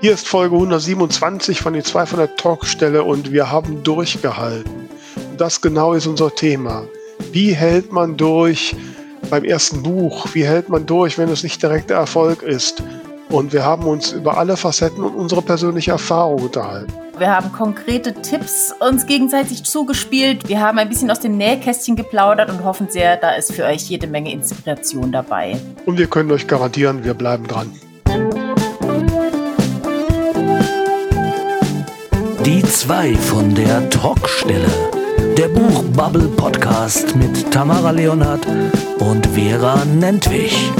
Hier ist Folge 127 von den 200 Talkstelle und wir haben durchgehalten. Und das genau ist unser Thema. Wie hält man durch beim ersten Buch? Wie hält man durch, wenn es nicht direkter Erfolg ist? Und wir haben uns über alle Facetten und unsere persönliche Erfahrung unterhalten. Wir haben konkrete Tipps uns gegenseitig zugespielt. Wir haben ein bisschen aus dem Nähkästchen geplaudert und hoffen sehr, da ist für euch jede Menge Inspiration dabei. Und wir können euch garantieren, wir bleiben dran. Die zwei von der Talkstelle. Der Buchbubble Podcast mit Tamara Leonhardt und Vera Nentwich.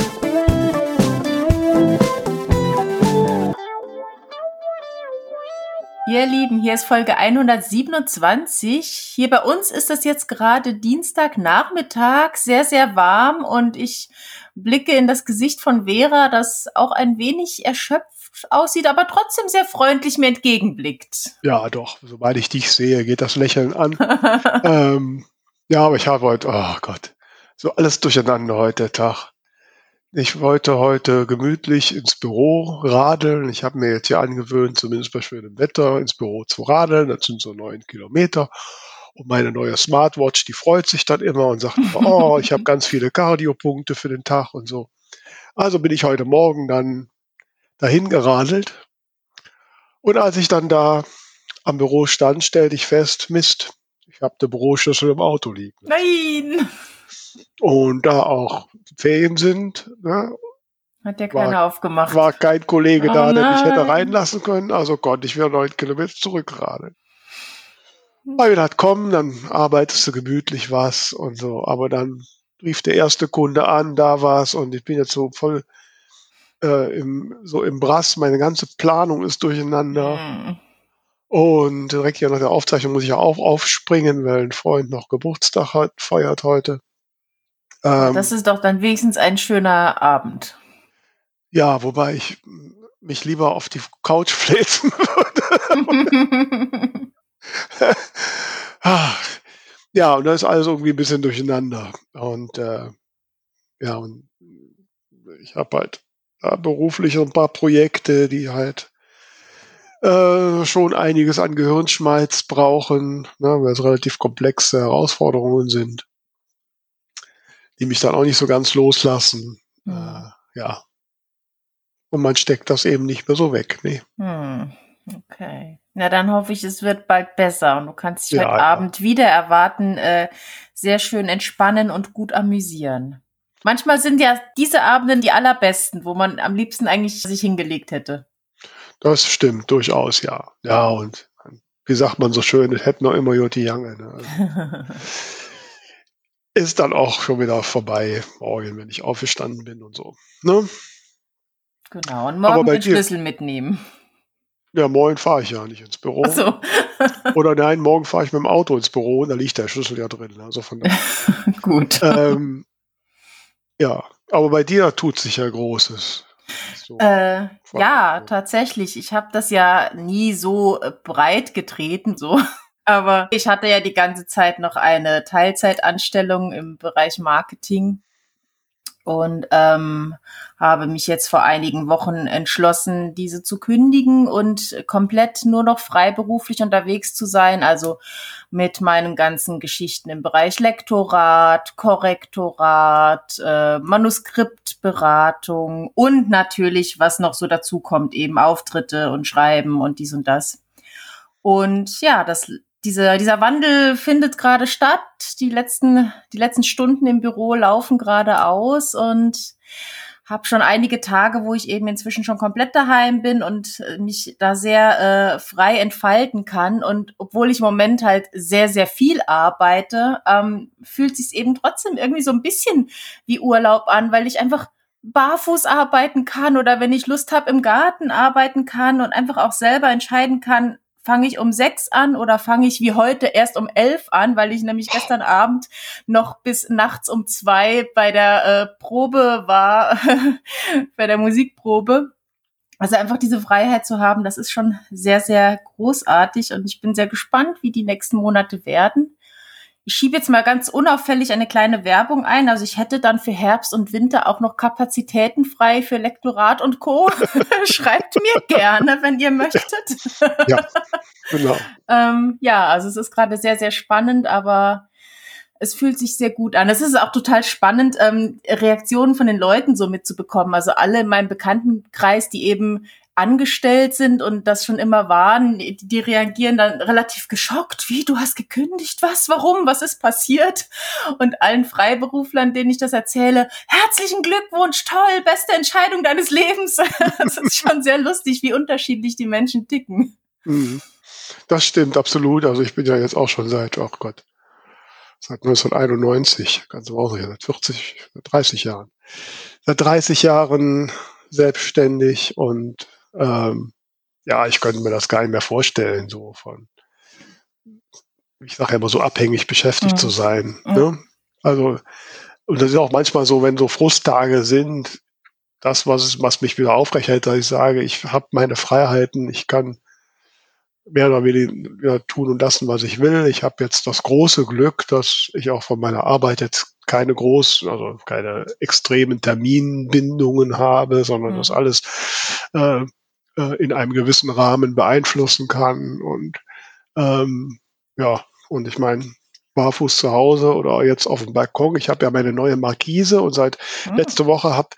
Ihr Lieben, hier ist Folge 127. Hier bei uns ist es jetzt gerade Dienstagnachmittag, sehr, sehr warm und ich blicke in das Gesicht von Vera, das auch ein wenig erschöpft aussieht, aber trotzdem sehr freundlich mir entgegenblickt. Ja, doch. Sobald ich dich sehe, geht das Lächeln an. ähm, ja, aber ich habe heute, oh Gott, so alles durcheinander heute Tag. Ich wollte heute gemütlich ins Büro radeln. Ich habe mir jetzt hier angewöhnt, zumindest bei schönem Wetter, ins Büro zu radeln. Das sind so neun Kilometer. Und meine neue Smartwatch, die freut sich dann immer und sagt, oh, ich habe ganz viele Cardiopunkte für den Tag und so. Also bin ich heute Morgen dann dahin geradelt. Und als ich dann da am Büro stand, stellte ich fest, Mist, ich habe den Büroschlüssel im Auto liegen. Nein! Und da auch Ferien sind, ne, Hat der keiner aufgemacht. war kein Kollege Oh da, der mich hätte nein. reinlassen können, also konnte ich wieder neun Kilometer zurückradeln. Hab gedacht, komm, dann arbeitest du gemütlich was und so. Aber dann rief der erste Kunde an, da war's und ich bin jetzt so voll äh, im, so im Brass. Meine ganze Planung ist durcheinander. Hm. Und direkt hier nach der Aufzeichnung muss ich ja auch aufspringen, weil ein Freund noch Geburtstag hat, feiert heute. Ähm, Das ist doch dann wenigstens ein schöner Abend. ja, wobei ich mich lieber auf die Couch fläzen würde. Ja, und da ist alles irgendwie ein bisschen durcheinander. Und äh, ja, und ich habe halt ja, beruflich ein paar Projekte, die halt äh, schon einiges an Gehirnschmalz brauchen, ne, weil es relativ komplexe Herausforderungen sind, die mich dann auch nicht so ganz loslassen. Hm. Äh, ja. Und man steckt das eben nicht mehr so weg. Nee. Hm. Okay. Na, dann hoffe ich, es wird bald besser und du kannst dich Ja, heute ja. Abend wieder erwarten, äh, sehr schön entspannen und gut amüsieren. Manchmal sind ja diese Abenden die allerbesten, wo man am liebsten eigentlich sich hingelegt hätte. Das stimmt durchaus, ja. Ja, und wie sagt man so schön, es hätte noch immer Joti Jange. Ne? Also, ist dann auch schon wieder vorbei, morgen, wenn ich aufgestanden bin und so. Ne? genau. Und morgen den Schlüssel mitnehmen. Ja, morgen fahre ich ja nicht ins Büro. Ach so. Oder nein, morgen fahre ich mit dem Auto ins Büro und da liegt der Schlüssel ja drin. Also von daher, gut. ähm, ja, aber bei dir tut sich ja Großes. So. Äh, ja, tatsächlich. Ich habe das ja nie so äh, breit getreten, so. Aber ich hatte ja die ganze Zeit noch eine Teilzeitanstellung im Bereich Marketing und ähm, habe mich jetzt vor einigen Wochen entschlossen, diese zu kündigen und komplett nur noch freiberuflich unterwegs zu sein. Also mit meinen ganzen Geschichten im Bereich Lektorat, Korrektorat, äh, Manuskriptberatung und natürlich, was noch so dazu kommt, eben Auftritte und Schreiben und dies und das. Und ja, das, dieser, dieser Wandel findet gerade statt. Die letzten, die letzten Stunden im Büro laufen gerade aus und habe schon einige Tage, wo ich eben inzwischen schon komplett daheim bin und äh, mich da sehr äh, frei entfalten kann. Und obwohl ich im Moment halt sehr, sehr viel arbeite, ähm, fühlt sich eben trotzdem irgendwie so ein bisschen wie Urlaub an, weil ich einfach barfuß arbeiten kann oder wenn ich Lust habe, im Garten arbeiten kann und einfach auch selber entscheiden kann, fange ich um sechs an oder fange ich wie heute erst um elf an, weil ich nämlich gestern Abend noch bis nachts um zwei bei der äh, Probe war, bei der Musikprobe. Also einfach diese Freiheit zu haben, das ist schon sehr, sehr großartig und ich bin sehr gespannt, wie die nächsten Monate werden. Ich schiebe jetzt mal ganz unauffällig eine kleine Werbung ein. Also ich hätte dann für Herbst und Winter auch noch Kapazitäten frei für Lektorat und Co. Schreibt mir gerne, wenn ihr möchtet. ja, genau. ähm, ja, also es ist gerade sehr, sehr spannend, aber es fühlt sich sehr gut an. Es ist auch total spannend, ähm, Reaktionen von den Leuten so mitzubekommen. Also alle in meinem Bekanntenkreis, die eben angestellt sind und das schon immer waren, die, reagieren dann relativ geschockt. Wie, du hast gekündigt? Was? Warum? Was ist passiert? Und allen Freiberuflern, denen ich das erzähle, herzlichen Glückwunsch, toll, beste Entscheidung deines Lebens. das ist schon sehr lustig, wie unterschiedlich die Menschen ticken. Mhm. Das stimmt, absolut. Also ich bin ja jetzt auch schon seit, oh Gott, seit 1991, ganz Ausland, seit 40, 30 Jahren. Seit 30 Jahren selbstständig und ähm, ja, ich könnte mir das gar nicht mehr vorstellen, so von, ich sage ja immer so abhängig beschäftigt mhm. zu sein. Mhm. Ne? Also, und das ist auch manchmal so, wenn so Frusttage sind, das, was, was mich wieder aufrechterhält, dass ich sage, ich habe meine Freiheiten, ich kann mehr oder weniger tun und lassen, was ich will. Ich habe jetzt das große Glück, dass ich auch von meiner Arbeit jetzt keine großen, also keine extremen Terminbindungen habe, sondern mhm. das alles äh, äh, in einem gewissen Rahmen beeinflussen kann. Und ähm, ja, und ich meine, barfuß zu Hause oder jetzt auf dem Balkon. Ich habe ja meine neue Markise und seit mhm. letzte Woche habe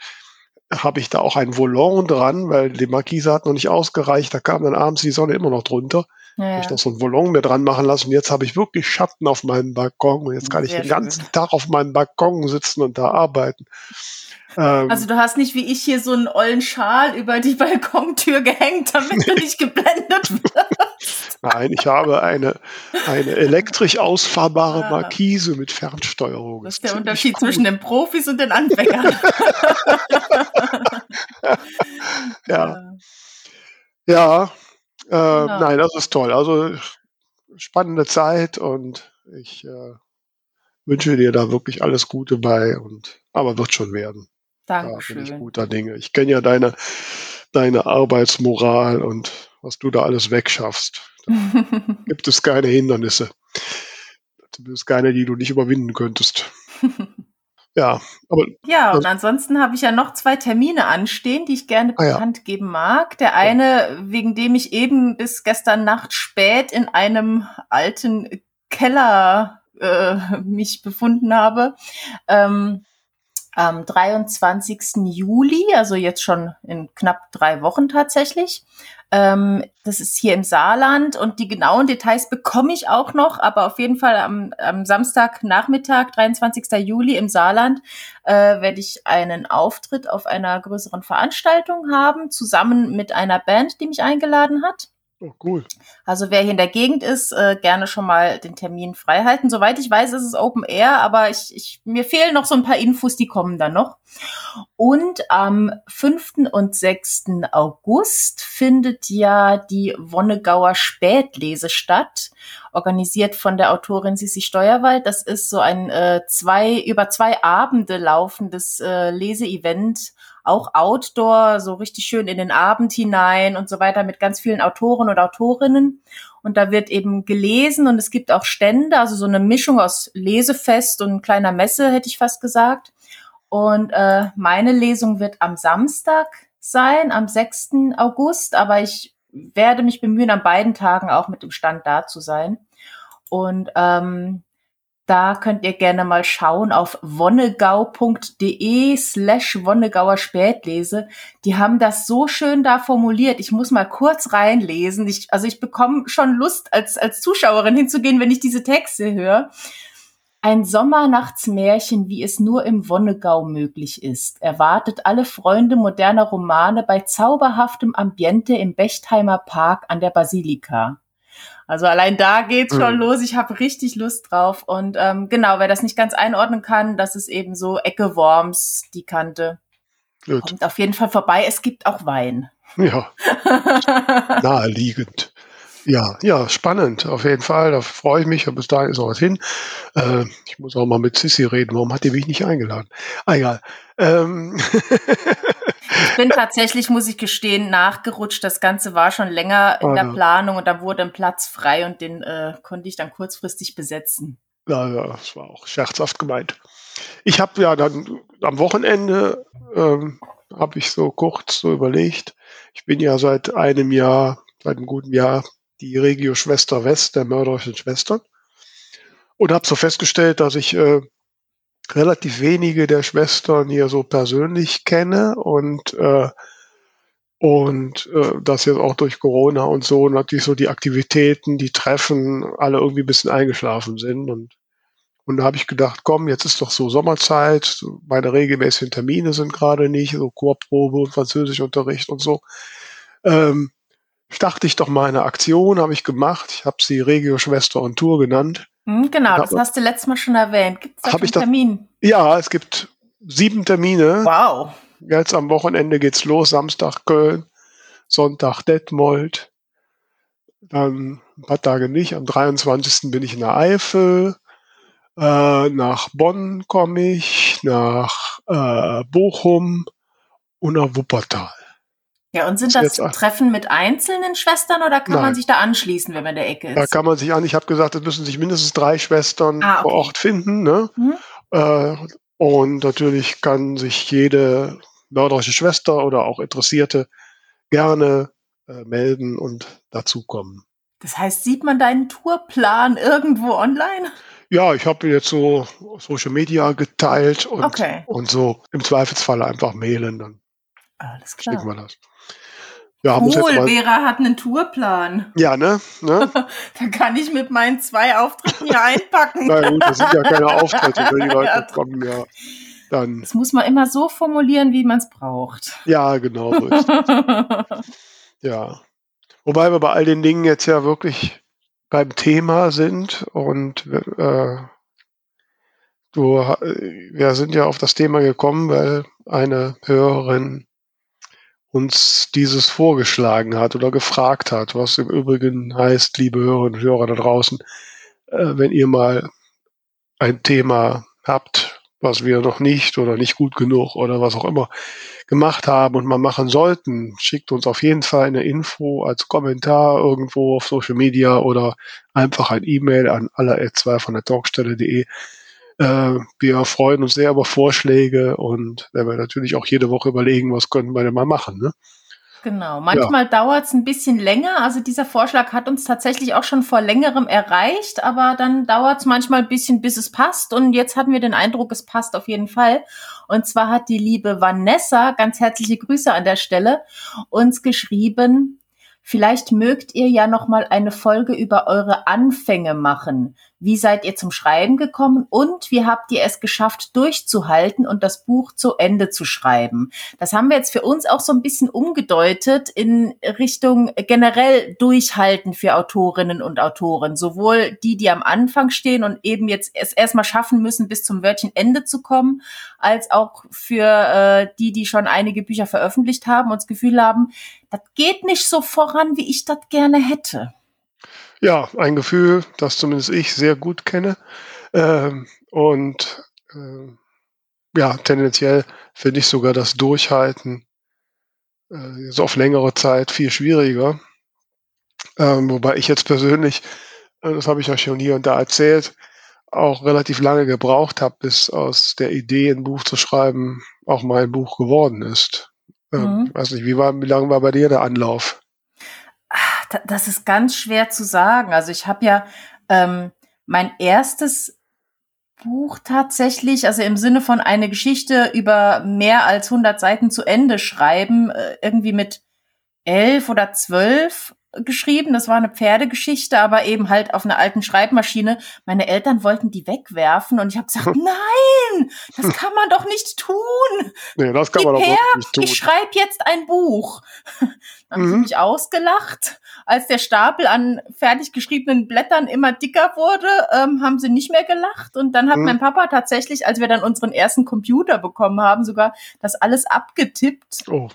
habe ich da auch ein Volant dran, weil die Markise hat noch nicht ausgereicht. Da kam dann abends die Sonne immer noch drunter. Ja, ja. ich noch so ein Volant mir dran machen lassen. Und jetzt habe ich wirklich Schatten auf meinem Balkon. Und jetzt kann Sehr ich den schön. ganzen Tag auf meinem Balkon sitzen und da arbeiten. Ähm, also du hast nicht wie ich hier so einen ollen Schal über die Balkontür gehängt, damit du nicht geblendet wirst. Nein, ich habe eine, eine elektrisch ausfahrbare ah. Markise mit Fernsteuerung. Das ist der Unterschied cool. zwischen den Profis und den Anfängern. ja. Ja, äh, ja. nein, das ist toll. Also spannende Zeit und ich äh, wünsche dir da wirklich alles Gute bei und aber wird schon werden. Dankeschön. Da bin ich guter Dinge. Ich kenne ja deine, deine Arbeitsmoral und was du da alles wegschaffst. Da gibt es keine Hindernisse. Zumindest keine, die du nicht überwinden könntest. Ja, aber. Ja, und ansonsten habe ich ja noch zwei Termine anstehen, die ich gerne ah, bekannt ja. geben mag. Der eine, wegen dem ich eben bis gestern Nacht spät in einem alten Keller äh, mich befunden habe. Ähm, am 23. Juli, also jetzt schon in knapp drei Wochen tatsächlich. Ähm, das ist hier im Saarland und die genauen Details bekomme ich auch noch, aber auf jeden Fall am, am Samstagnachmittag, 23. Juli im Saarland, äh, werde ich einen Auftritt auf einer größeren Veranstaltung haben, zusammen mit einer Band, die mich eingeladen hat. Oh, cool. Also wer hier in der Gegend ist, äh, gerne schon mal den Termin freihalten. Soweit ich weiß, ist es Open Air, aber ich, ich, mir fehlen noch so ein paar Infos, die kommen dann noch. Und am 5. und 6. August findet ja die Wonnegauer Spätlese statt, organisiert von der Autorin Sissi Steuerwald. Das ist so ein äh, zwei, über zwei Abende laufendes äh, Leseevent auch Outdoor, so richtig schön in den Abend hinein und so weiter mit ganz vielen Autoren und Autorinnen. Und da wird eben gelesen und es gibt auch Stände, also so eine Mischung aus Lesefest und kleiner Messe, hätte ich fast gesagt. Und äh, meine Lesung wird am Samstag sein, am 6. August, aber ich werde mich bemühen, an beiden Tagen auch mit dem Stand da zu sein. Und ähm, da könnt ihr gerne mal schauen auf wonnegau.de slash Wonnegauer Spätlese. Die haben das so schön da formuliert. Ich muss mal kurz reinlesen. Ich, also ich bekomme schon Lust, als, als Zuschauerin hinzugehen, wenn ich diese Texte höre. Ein Sommernachtsmärchen, wie es nur im Wonnegau möglich ist, erwartet alle Freunde moderner Romane bei zauberhaftem Ambiente im Bechtheimer Park an der Basilika. Also allein da geht's schon mhm. los. Ich habe richtig Lust drauf. Und ähm, genau, wer das nicht ganz einordnen kann, das ist eben so Ecke Worms, die Kante. Gut. Kommt auf jeden Fall vorbei. Es gibt auch Wein. Ja. Naheliegend. Ja, ja, spannend, auf jeden Fall. Da freue ich mich. Bis dahin ist auch was hin. Äh, ich muss auch mal mit Sissy reden. Warum hat die mich nicht eingeladen? Ah, egal. Ähm. ich bin tatsächlich, muss ich gestehen, nachgerutscht. Das Ganze war schon länger in oh, der Planung und da wurde ein Platz frei und den äh, konnte ich dann kurzfristig besetzen. Ja, das war auch scherzhaft gemeint. Ich habe ja dann am Wochenende ähm, habe ich so kurz so überlegt. Ich bin ja seit einem Jahr, seit einem guten Jahr die Regio Schwester West der mörderischen Schwestern und habe so festgestellt, dass ich äh, relativ wenige der Schwestern hier so persönlich kenne und äh, und äh, das jetzt auch durch Corona und so natürlich so die Aktivitäten, die Treffen alle irgendwie ein bisschen eingeschlafen sind und und da habe ich gedacht, komm, jetzt ist doch so Sommerzeit, meine regelmäßigen Termine sind gerade nicht, so Chorprobe und Französischunterricht und so. Ähm, starte ich doch mal eine Aktion, habe ich gemacht. Ich habe sie Regio Schwester on Tour genannt. Hm, genau, das hast du letztes Mal schon erwähnt. Gibt es da einen Termin? Ja, es gibt sieben Termine. Wow. Jetzt am Wochenende geht's los, Samstag Köln, Sonntag Detmold, dann ein paar Tage nicht. Am 23. bin ich in der Eifel, äh, nach Bonn komme ich, nach äh, Bochum und nach Wuppertal. Ja, und sind das Treffen mit einzelnen Schwestern oder kann Nein. man sich da anschließen, wenn man in der Ecke ist? Da kann man sich an. Ich habe gesagt, es müssen sich mindestens drei Schwestern ah, okay. vor Ort finden. Ne? Mhm. Äh, und natürlich kann sich jede mörderische Schwester oder auch Interessierte gerne äh, melden und dazukommen. Das heißt, sieht man deinen Tourplan irgendwo online? Ja, ich habe jetzt so Social Media geteilt und, okay. und so im Zweifelsfall einfach mailen, dann Alles klar. schicken wir das. Ja, cool, Vera hat einen Tourplan. Ja, ne? ne? da kann ich mit meinen zwei Auftritten hier einpacken. Na gut, das sind ja keine Auftritte, wenn die Leute kommen, ja. Dann. Das muss man immer so formulieren, wie man es braucht. Ja, genau. So ja. Wobei wir bei all den Dingen jetzt ja wirklich beim Thema sind und äh, du, wir sind ja auf das Thema gekommen, weil eine Hörerin uns dieses vorgeschlagen hat oder gefragt hat, was im Übrigen heißt, liebe Hörerinnen und Hörer da draußen, äh, wenn ihr mal ein Thema habt, was wir noch nicht oder nicht gut genug oder was auch immer gemacht haben und mal machen sollten, schickt uns auf jeden Fall eine Info als Kommentar irgendwo auf Social Media oder einfach ein E-Mail an alle2 von der Talkstelle.de. Äh, wir freuen uns sehr über Vorschläge und werden wir natürlich auch jede Woche überlegen, was können wir denn mal machen. Ne? Genau, manchmal ja. dauert es ein bisschen länger. Also dieser Vorschlag hat uns tatsächlich auch schon vor längerem erreicht, aber dann dauert es manchmal ein bisschen, bis es passt. Und jetzt hatten wir den Eindruck, es passt auf jeden Fall. Und zwar hat die liebe Vanessa, ganz herzliche Grüße an der Stelle, uns geschrieben, Vielleicht mögt ihr ja noch mal eine Folge über eure Anfänge machen. Wie seid ihr zum Schreiben gekommen und wie habt ihr es geschafft, durchzuhalten und das Buch zu Ende zu schreiben? Das haben wir jetzt für uns auch so ein bisschen umgedeutet in Richtung generell Durchhalten für Autorinnen und Autoren. Sowohl die, die am Anfang stehen und eben jetzt es erstmal schaffen müssen, bis zum Wörtchen Ende zu kommen, als auch für äh, die, die schon einige Bücher veröffentlicht haben und das Gefühl haben, das geht nicht so voran, wie ich das gerne hätte. Ja, ein Gefühl, das zumindest ich sehr gut kenne. Ähm, und äh, ja, tendenziell finde ich sogar das Durchhalten äh, so auf längere Zeit viel schwieriger. Ähm, wobei ich jetzt persönlich, äh, das habe ich ja schon hier und da erzählt, auch relativ lange gebraucht habe, bis aus der Idee, ein Buch zu schreiben, auch mal ein Buch geworden ist. Ähm, mhm. weiß nicht, wie, war, wie lange war bei dir der Anlauf? Das ist ganz schwer zu sagen. Also ich habe ja ähm, mein erstes Buch tatsächlich, also im Sinne von eine Geschichte über mehr als 100 Seiten zu Ende schreiben, äh, irgendwie mit elf oder zwölf geschrieben. Das war eine Pferdegeschichte, aber eben halt auf einer alten Schreibmaschine. Meine Eltern wollten die wegwerfen und ich habe gesagt, nein, das kann man doch nicht tun. Nee, das kann Gib man doch nicht tun. Ich schreibe jetzt ein Buch. Dann mhm. haben sie mich ausgelacht. Als der Stapel an fertig geschriebenen Blättern immer dicker wurde, ähm, haben sie nicht mehr gelacht. Und dann hat mhm. mein Papa tatsächlich, als wir dann unseren ersten Computer bekommen haben, sogar das alles abgetippt. Oh.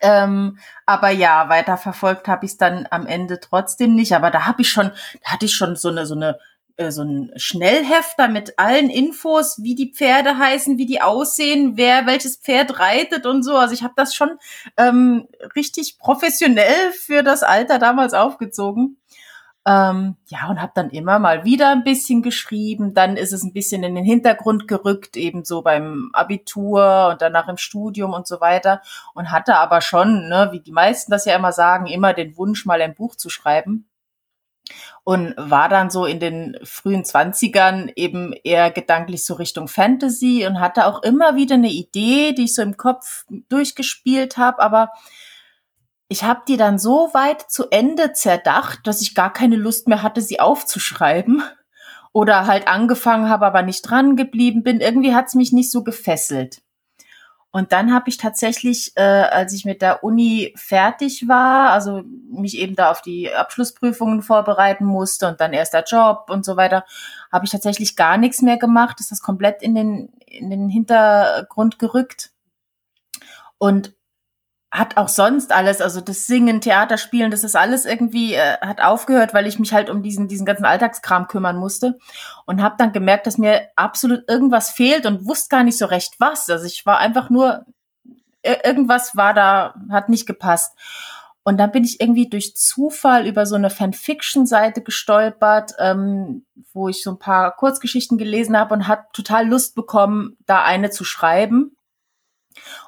Ähm, aber ja, weiter verfolgt habe ich es dann am Ende trotzdem nicht. Aber da habe ich schon, da hatte ich schon so eine, so eine äh, so ein Schnellhefter mit allen Infos, wie die Pferde heißen, wie die aussehen, wer welches Pferd reitet und so. Also ich habe das schon ähm, richtig professionell für das Alter damals aufgezogen. Ähm, ja, und habe dann immer mal wieder ein bisschen geschrieben. Dann ist es ein bisschen in den Hintergrund gerückt, eben so beim Abitur und danach im Studium und so weiter. Und hatte aber schon, ne, wie die meisten das ja immer sagen, immer den Wunsch, mal ein Buch zu schreiben. Und war dann so in den frühen Zwanzigern eben eher gedanklich so Richtung Fantasy und hatte auch immer wieder eine Idee, die ich so im Kopf durchgespielt habe, aber ich habe die dann so weit zu Ende zerdacht, dass ich gar keine Lust mehr hatte, sie aufzuschreiben. Oder halt angefangen habe, aber nicht dran geblieben bin. Irgendwie hat es mich nicht so gefesselt. Und dann habe ich tatsächlich, äh, als ich mit der Uni fertig war, also mich eben da auf die Abschlussprüfungen vorbereiten musste und dann erst der Job und so weiter, habe ich tatsächlich gar nichts mehr gemacht. Ist das komplett in den, in den Hintergrund gerückt. Und hat auch sonst alles, also das Singen, Theaterspielen, das ist alles irgendwie äh, hat aufgehört, weil ich mich halt um diesen diesen ganzen Alltagskram kümmern musste und habe dann gemerkt, dass mir absolut irgendwas fehlt und wusste gar nicht so recht was. Also ich war einfach nur irgendwas war da hat nicht gepasst. Und dann bin ich irgendwie durch Zufall über so eine Fanfiction-Seite gestolpert, ähm, wo ich so ein paar Kurzgeschichten gelesen habe und hat total Lust bekommen, da eine zu schreiben.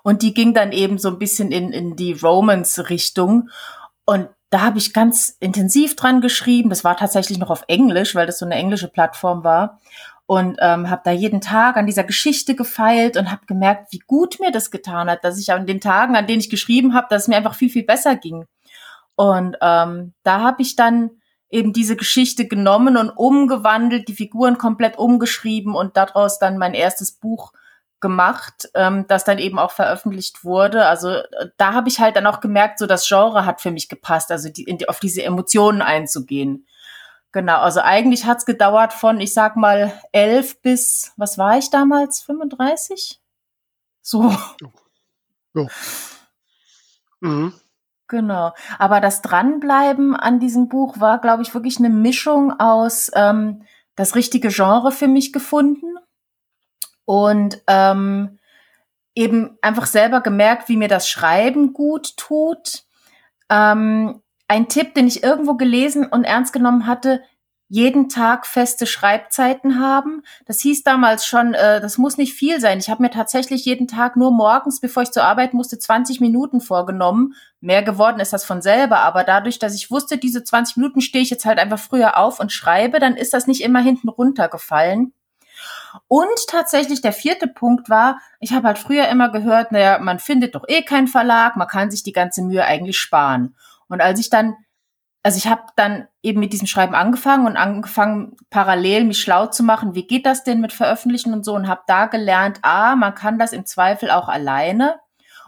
Und die ging dann eben so ein bisschen in, in die Romance-Richtung. Und da habe ich ganz intensiv dran geschrieben. Das war tatsächlich noch auf Englisch, weil das so eine englische Plattform war. Und ähm, habe da jeden Tag an dieser Geschichte gefeilt und habe gemerkt, wie gut mir das getan hat, dass ich an den Tagen, an denen ich geschrieben habe, dass es mir einfach viel, viel besser ging. Und ähm, da habe ich dann eben diese Geschichte genommen und umgewandelt, die Figuren komplett umgeschrieben und daraus dann mein erstes Buch gemacht, ähm, das dann eben auch veröffentlicht wurde. Also äh, da habe ich halt dann auch gemerkt, so das Genre hat für mich gepasst, also die, die, auf diese Emotionen einzugehen. Genau, also eigentlich hat's gedauert von, ich sag mal, elf bis, was war ich damals, 35? So. So. Mhm. Genau. Aber das Dranbleiben an diesem Buch war, glaube ich, wirklich eine Mischung aus ähm, das richtige Genre für mich gefunden und ähm, eben einfach selber gemerkt, wie mir das Schreiben gut tut. Ähm, ein Tipp, den ich irgendwo gelesen und ernst genommen hatte, jeden Tag feste Schreibzeiten haben. Das hieß damals schon, äh, das muss nicht viel sein. Ich habe mir tatsächlich jeden Tag nur morgens, bevor ich zur Arbeit musste, 20 Minuten vorgenommen. Mehr geworden ist das von selber, aber dadurch, dass ich wusste, diese 20 Minuten stehe ich jetzt halt einfach früher auf und schreibe, dann ist das nicht immer hinten runtergefallen. Und tatsächlich der vierte Punkt war, ich habe halt früher immer gehört, naja, man findet doch eh keinen Verlag, man kann sich die ganze Mühe eigentlich sparen. Und als ich dann, also ich habe dann eben mit diesem Schreiben angefangen und angefangen, parallel mich schlau zu machen, wie geht das denn mit Veröffentlichen und so und habe da gelernt, ah, man kann das im Zweifel auch alleine.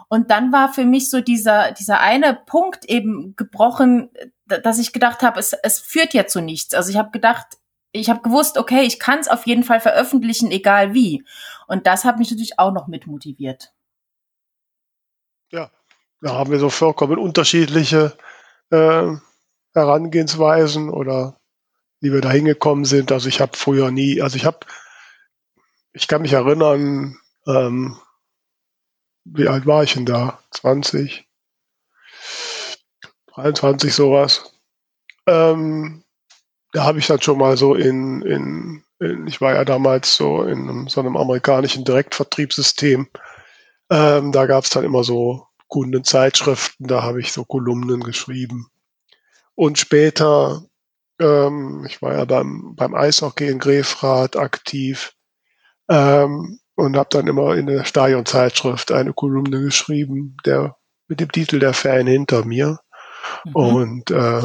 Und dann war für mich so dieser, dieser eine Punkt eben gebrochen, dass ich gedacht habe, es, es führt ja zu nichts. Also ich habe gedacht, ich habe gewusst, okay, ich kann es auf jeden Fall veröffentlichen, egal wie. Und das hat mich natürlich auch noch mit motiviert. Ja, da haben wir so vollkommen unterschiedliche äh, Herangehensweisen oder wie wir da hingekommen sind. Also ich habe früher nie, also ich habe, ich kann mich erinnern, ähm, wie alt war ich denn da? 20, 23 sowas. Ähm, da habe ich dann schon mal so in, in, in, ich war ja damals so in einem, so einem amerikanischen Direktvertriebssystem. Ähm, da gab es dann immer so Kundenzeitschriften, da habe ich so Kolumnen geschrieben. Und später, ähm, ich war ja beim, beim Eishockey in Grefrath aktiv ähm, und habe dann immer in der Stadionzeitschrift eine Kolumne geschrieben, der mit dem Titel Der Fan hinter mir. Mhm. Und äh,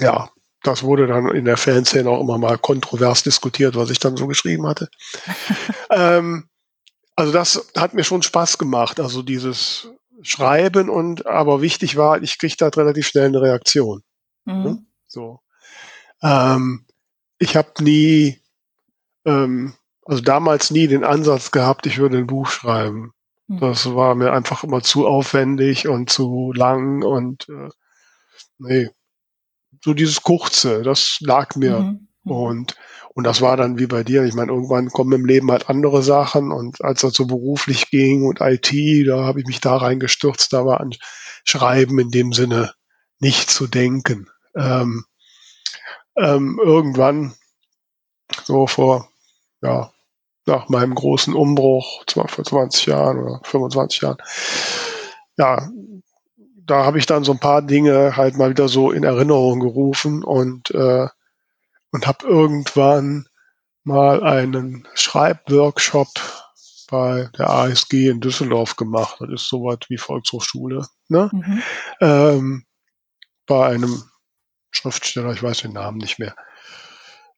ja, das wurde dann in der Fanszene auch immer mal kontrovers diskutiert, was ich dann so geschrieben hatte. ähm, also das hat mir schon Spaß gemacht, also dieses Schreiben und aber wichtig war, ich kriegte halt relativ schnell eine Reaktion. Mhm. Ne? So. Ähm, ich habe nie, ähm, also damals nie den Ansatz gehabt, ich würde ein Buch schreiben. Mhm. Das war mir einfach immer zu aufwendig und zu lang und äh, nee, so dieses Kurze, das lag mir. Mhm. Und, und das war dann wie bei dir. Ich meine, irgendwann kommen im Leben halt andere Sachen. Und als das so beruflich ging und IT, da habe ich mich da reingestürzt. Da war an Schreiben in dem Sinne nicht zu denken. Ähm, ähm, irgendwann, so vor, ja, nach meinem großen Umbruch, zwar vor 20 Jahren oder 25 Jahren, ja, da habe ich dann so ein paar Dinge halt mal wieder so in Erinnerung gerufen und, äh, und habe irgendwann mal einen Schreibworkshop bei der ASG in Düsseldorf gemacht. Das ist sowas wie Volkshochschule. Ne? Mhm. Ähm, bei einem Schriftsteller, ich weiß den Namen nicht mehr.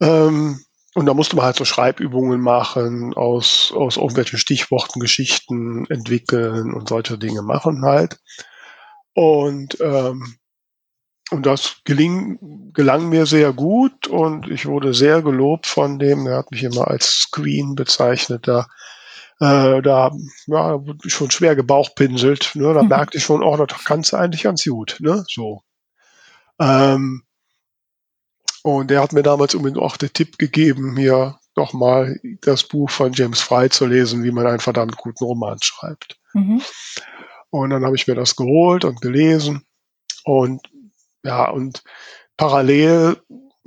Ähm, und da musste man halt so Schreibübungen machen, aus, aus irgendwelchen Stichworten Geschichten entwickeln und solche Dinge machen halt. Und, ähm, und das geling, gelang mir sehr gut und ich wurde sehr gelobt von dem. Er hat mich immer als Screen bezeichnet. Da, äh, da ja, schon schwer gebauchpinselt. Ne? Da merkte ich schon, oh, das kannst du eigentlich ganz gut. Ne? So. Ähm, und er hat mir damals unbedingt auch den Tipp gegeben, mir doch mal das Buch von James Fry zu lesen, wie man einen verdammt guten Roman schreibt. Mhm. Und dann habe ich mir das geholt und gelesen. Und ja, und parallel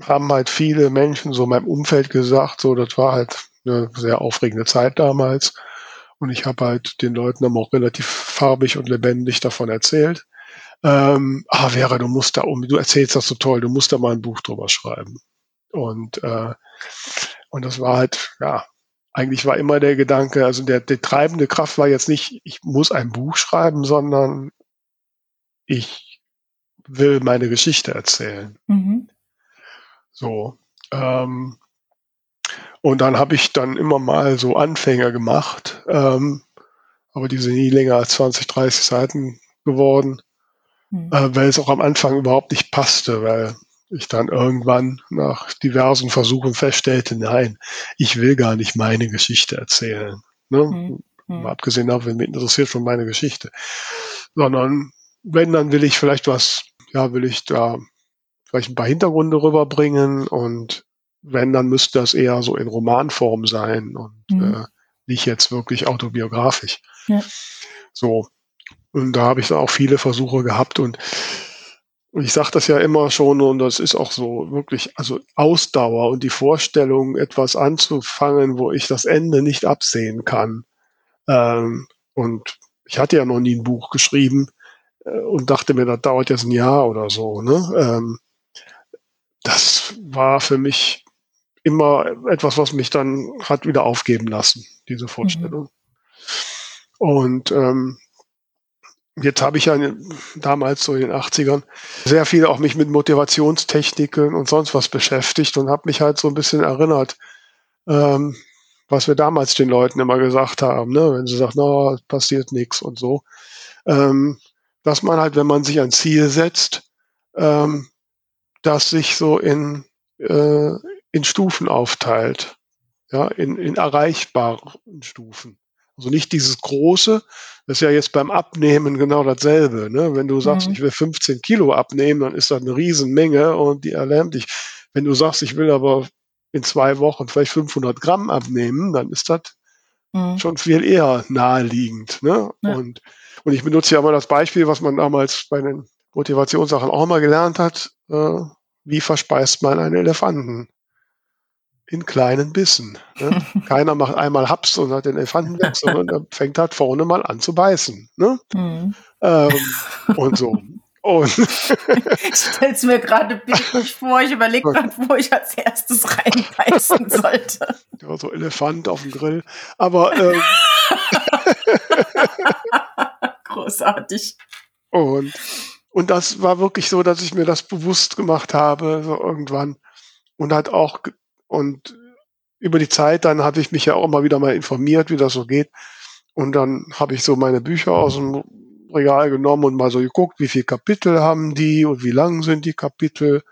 haben halt viele Menschen so in meinem Umfeld gesagt, so, das war halt eine sehr aufregende Zeit damals. Und ich habe halt den Leuten dann auch relativ farbig und lebendig davon erzählt ähm, ah, Vera, du musst da um, du erzählst das so toll, du musst da mal ein Buch drüber schreiben. Und, äh, und das war halt, ja, eigentlich war immer der Gedanke, also der, der treibende Kraft war jetzt nicht, ich muss ein Buch schreiben, sondern ich will meine Geschichte erzählen. Mhm. So. Ähm, und dann habe ich dann immer mal so Anfänger gemacht, ähm, aber die sind nie länger als 20, 30 Seiten geworden mhm. äh, weil es auch am Anfang überhaupt nicht passte, weil ich dann irgendwann nach diversen Versuchen feststellte, nein, ich will gar nicht meine Geschichte erzählen. Ne? Mhm. Abgesehen davon, mich interessiert schon meine Geschichte. Sondern wenn, dann will ich vielleicht was, ja, will ich da vielleicht ein paar Hintergründe rüberbringen und wenn, dann müsste das eher so in Romanform sein und mhm. äh, nicht jetzt wirklich autobiografisch. Ja. So, und da habe ich auch viele Versuche gehabt und ich sage das ja immer schon und das ist auch so wirklich, also Ausdauer und die Vorstellung, etwas anzufangen, wo ich das Ende nicht absehen kann. Ähm, und ich hatte ja noch nie ein Buch geschrieben äh, und dachte mir, das dauert jetzt ein Jahr oder so. Ne? Ähm, das war für mich immer etwas, was mich dann hat wieder aufgeben lassen, diese Vorstellung. Mhm. Und ähm, Jetzt habe ich ja damals so in den 80ern sehr viel auch mich mit Motivationstechniken und sonst was beschäftigt und habe mich halt so ein bisschen erinnert, ähm, was wir damals den Leuten immer gesagt haben, ne? wenn sie sagen, no, passiert nichts und so. Ähm, dass man halt, wenn man sich ein Ziel setzt, ähm, das sich so in, äh, in Stufen aufteilt, ja, in, in erreichbaren Stufen. Also nicht dieses große, das ist ja jetzt beim Abnehmen genau dasselbe. Ne? Wenn du sagst, mhm. ich will 15 Kilo abnehmen, dann ist das eine Riesenmenge und die erlernt dich. Wenn du sagst, ich will aber in zwei Wochen vielleicht 500 Gramm abnehmen, dann ist das mhm. schon viel eher naheliegend. Ne? Ja. Und, und ich benutze ja mal das Beispiel, was man damals bei den Motivationssachen auch mal gelernt hat. Äh, wie verspeist man einen Elefanten? In kleinen Bissen. Ne? Keiner macht einmal Haps und hat den Elefanten weg, sondern er fängt halt vorne mal an zu beißen. Ne? Mhm. Ähm, und so. Und ich stelle es mir gerade bildlich vor, ich überlege gerade, wo ich als erstes reinbeißen sollte. Ja, so Elefant auf dem Grill. Aber ähm, großartig. Und, und das war wirklich so, dass ich mir das bewusst gemacht habe, so irgendwann. Und halt auch und über die Zeit, dann habe ich mich ja auch mal wieder mal informiert, wie das so geht. Und dann habe ich so meine Bücher aus dem Regal genommen und mal so geguckt, wie viele Kapitel haben die und wie lang sind die Kapitel.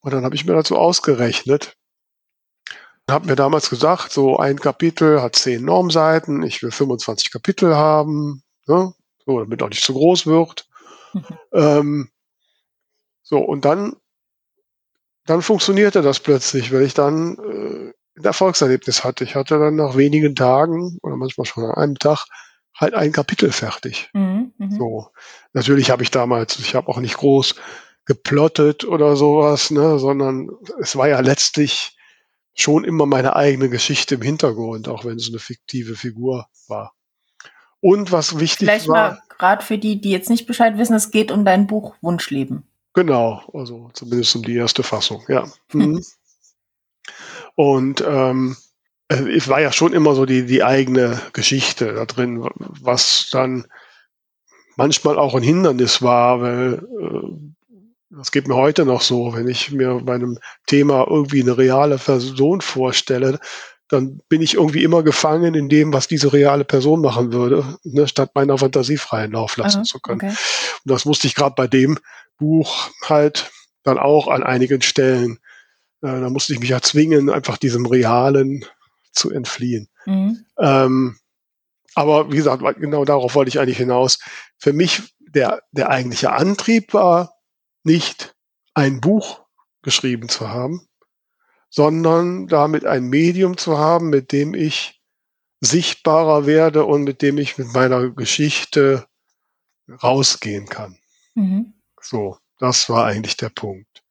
Und dann habe ich mir dazu ausgerechnet. Habe mir damals gesagt, so ein Kapitel hat zehn Normseiten, ich will 25 Kapitel haben, ne? so, damit auch nicht zu groß wird. Mhm. Ähm, so, und dann dann funktionierte das plötzlich, weil ich dann äh, ein Erfolgserlebnis hatte. Ich hatte dann nach wenigen Tagen oder manchmal schon an einem Tag halt ein Kapitel fertig. Mhm, mh. So. Natürlich habe ich damals, ich habe auch nicht groß geplottet oder sowas, ne, sondern es war ja letztlich schon immer meine eigene Geschichte im Hintergrund, auch wenn es eine fiktive Figur war. Und was wichtig Vielleicht war. mal gerade für die, die jetzt nicht Bescheid wissen, es geht um dein Buch Wunschleben. Genau, also zumindest um die erste Fassung, ja. Mhm. Und ähm, es war ja schon immer so die, die eigene Geschichte da drin, was dann manchmal auch ein Hindernis war, weil äh, das geht mir heute noch so, wenn ich mir bei einem Thema irgendwie eine reale Person vorstelle, dann bin ich irgendwie immer gefangen in dem, was diese reale Person machen würde, ne, statt meiner Fantasie freien Lauf lassen Aha, zu können. Okay. Und das musste ich gerade bei dem Buch halt dann auch an einigen Stellen. Äh, da musste ich mich ja zwingen, einfach diesem Realen zu entfliehen. Mhm. Ähm, aber wie gesagt, genau darauf wollte ich eigentlich hinaus. Für mich der, der eigentliche Antrieb war nicht ein Buch geschrieben zu haben, sondern damit ein Medium zu haben, mit dem ich sichtbarer werde und mit dem ich mit meiner Geschichte rausgehen kann. Mhm. So, das war eigentlich der Punkt.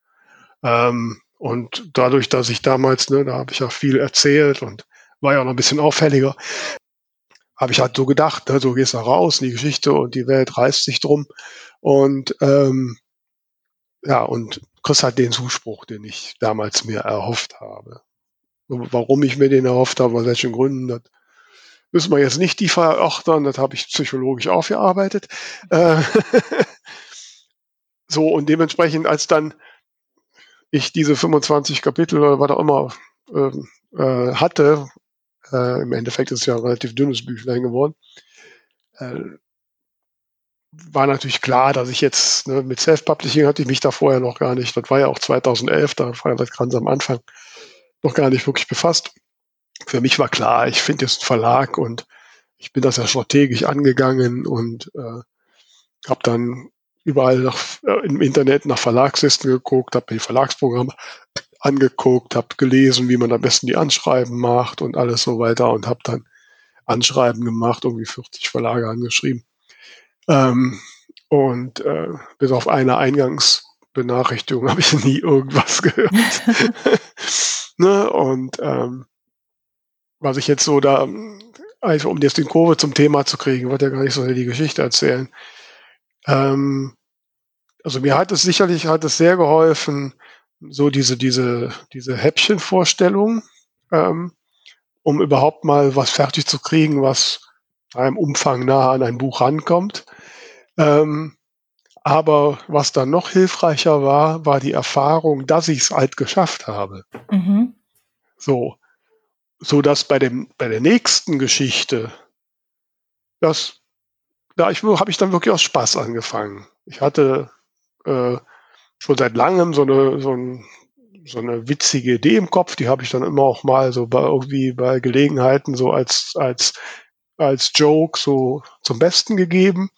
Ähm, und dadurch, dass ich damals, ne, da habe ich ja viel erzählt und war ja noch ein bisschen auffälliger, habe ich halt so gedacht, ne, so gehst du raus in die Geschichte und die Welt reißt sich drum. Und ähm, ja, und kriegst halt den Zuspruch, den ich damals mir erhofft habe. Warum ich mir den erhofft habe, aus welchen Gründen, das müssen wir jetzt nicht die verorten, das habe ich psychologisch aufgearbeitet. Äh, so, und dementsprechend, als dann ich diese 25 Kapitel oder was auch immer ähm, äh, hatte, äh, im Endeffekt ist es ja ein relativ dünnes Büchlein geworden, äh, war natürlich klar, dass ich jetzt ne, mit Self-Publishing hatte ich mich da vorher noch gar nicht, das war ja auch 2011, da war das ganz am Anfang noch gar nicht wirklich befasst. Für mich war klar, ich finde jetzt einen Verlag und ich bin das ja strategisch angegangen und äh, habe dann überall nach, äh, im Internet nach Verlagslisten geguckt, habe mir die Verlagsprogramme angeguckt, habe gelesen, wie man am besten die Anschreiben macht und alles so weiter und habe dann Anschreiben gemacht, irgendwie 40 Verlage angeschrieben. Ähm, und äh, bis auf eine Eingangsbenachrichtigung habe ich nie irgendwas gehört. ne? Und ähm, was ich jetzt so da, also um jetzt den Kurve zum Thema zu kriegen, wollte ja gar nicht so die Geschichte erzählen. Ähm, also mir hat es sicherlich hat es sehr geholfen, so diese diese diese Häppchenvorstellung, ähm, um überhaupt mal was fertig zu kriegen, was einem Umfang nahe an ein Buch rankommt. Ähm, aber was dann noch hilfreicher war, war die Erfahrung, dass ich es halt geschafft habe. Mhm. So, so dass bei dem bei der nächsten Geschichte, das da ich habe ich dann wirklich aus Spaß angefangen. Ich hatte äh, schon seit langem so eine so, ein, so eine witzige Idee im Kopf, die habe ich dann immer auch mal so bei irgendwie bei Gelegenheiten so als als als Joke so zum Besten gegeben.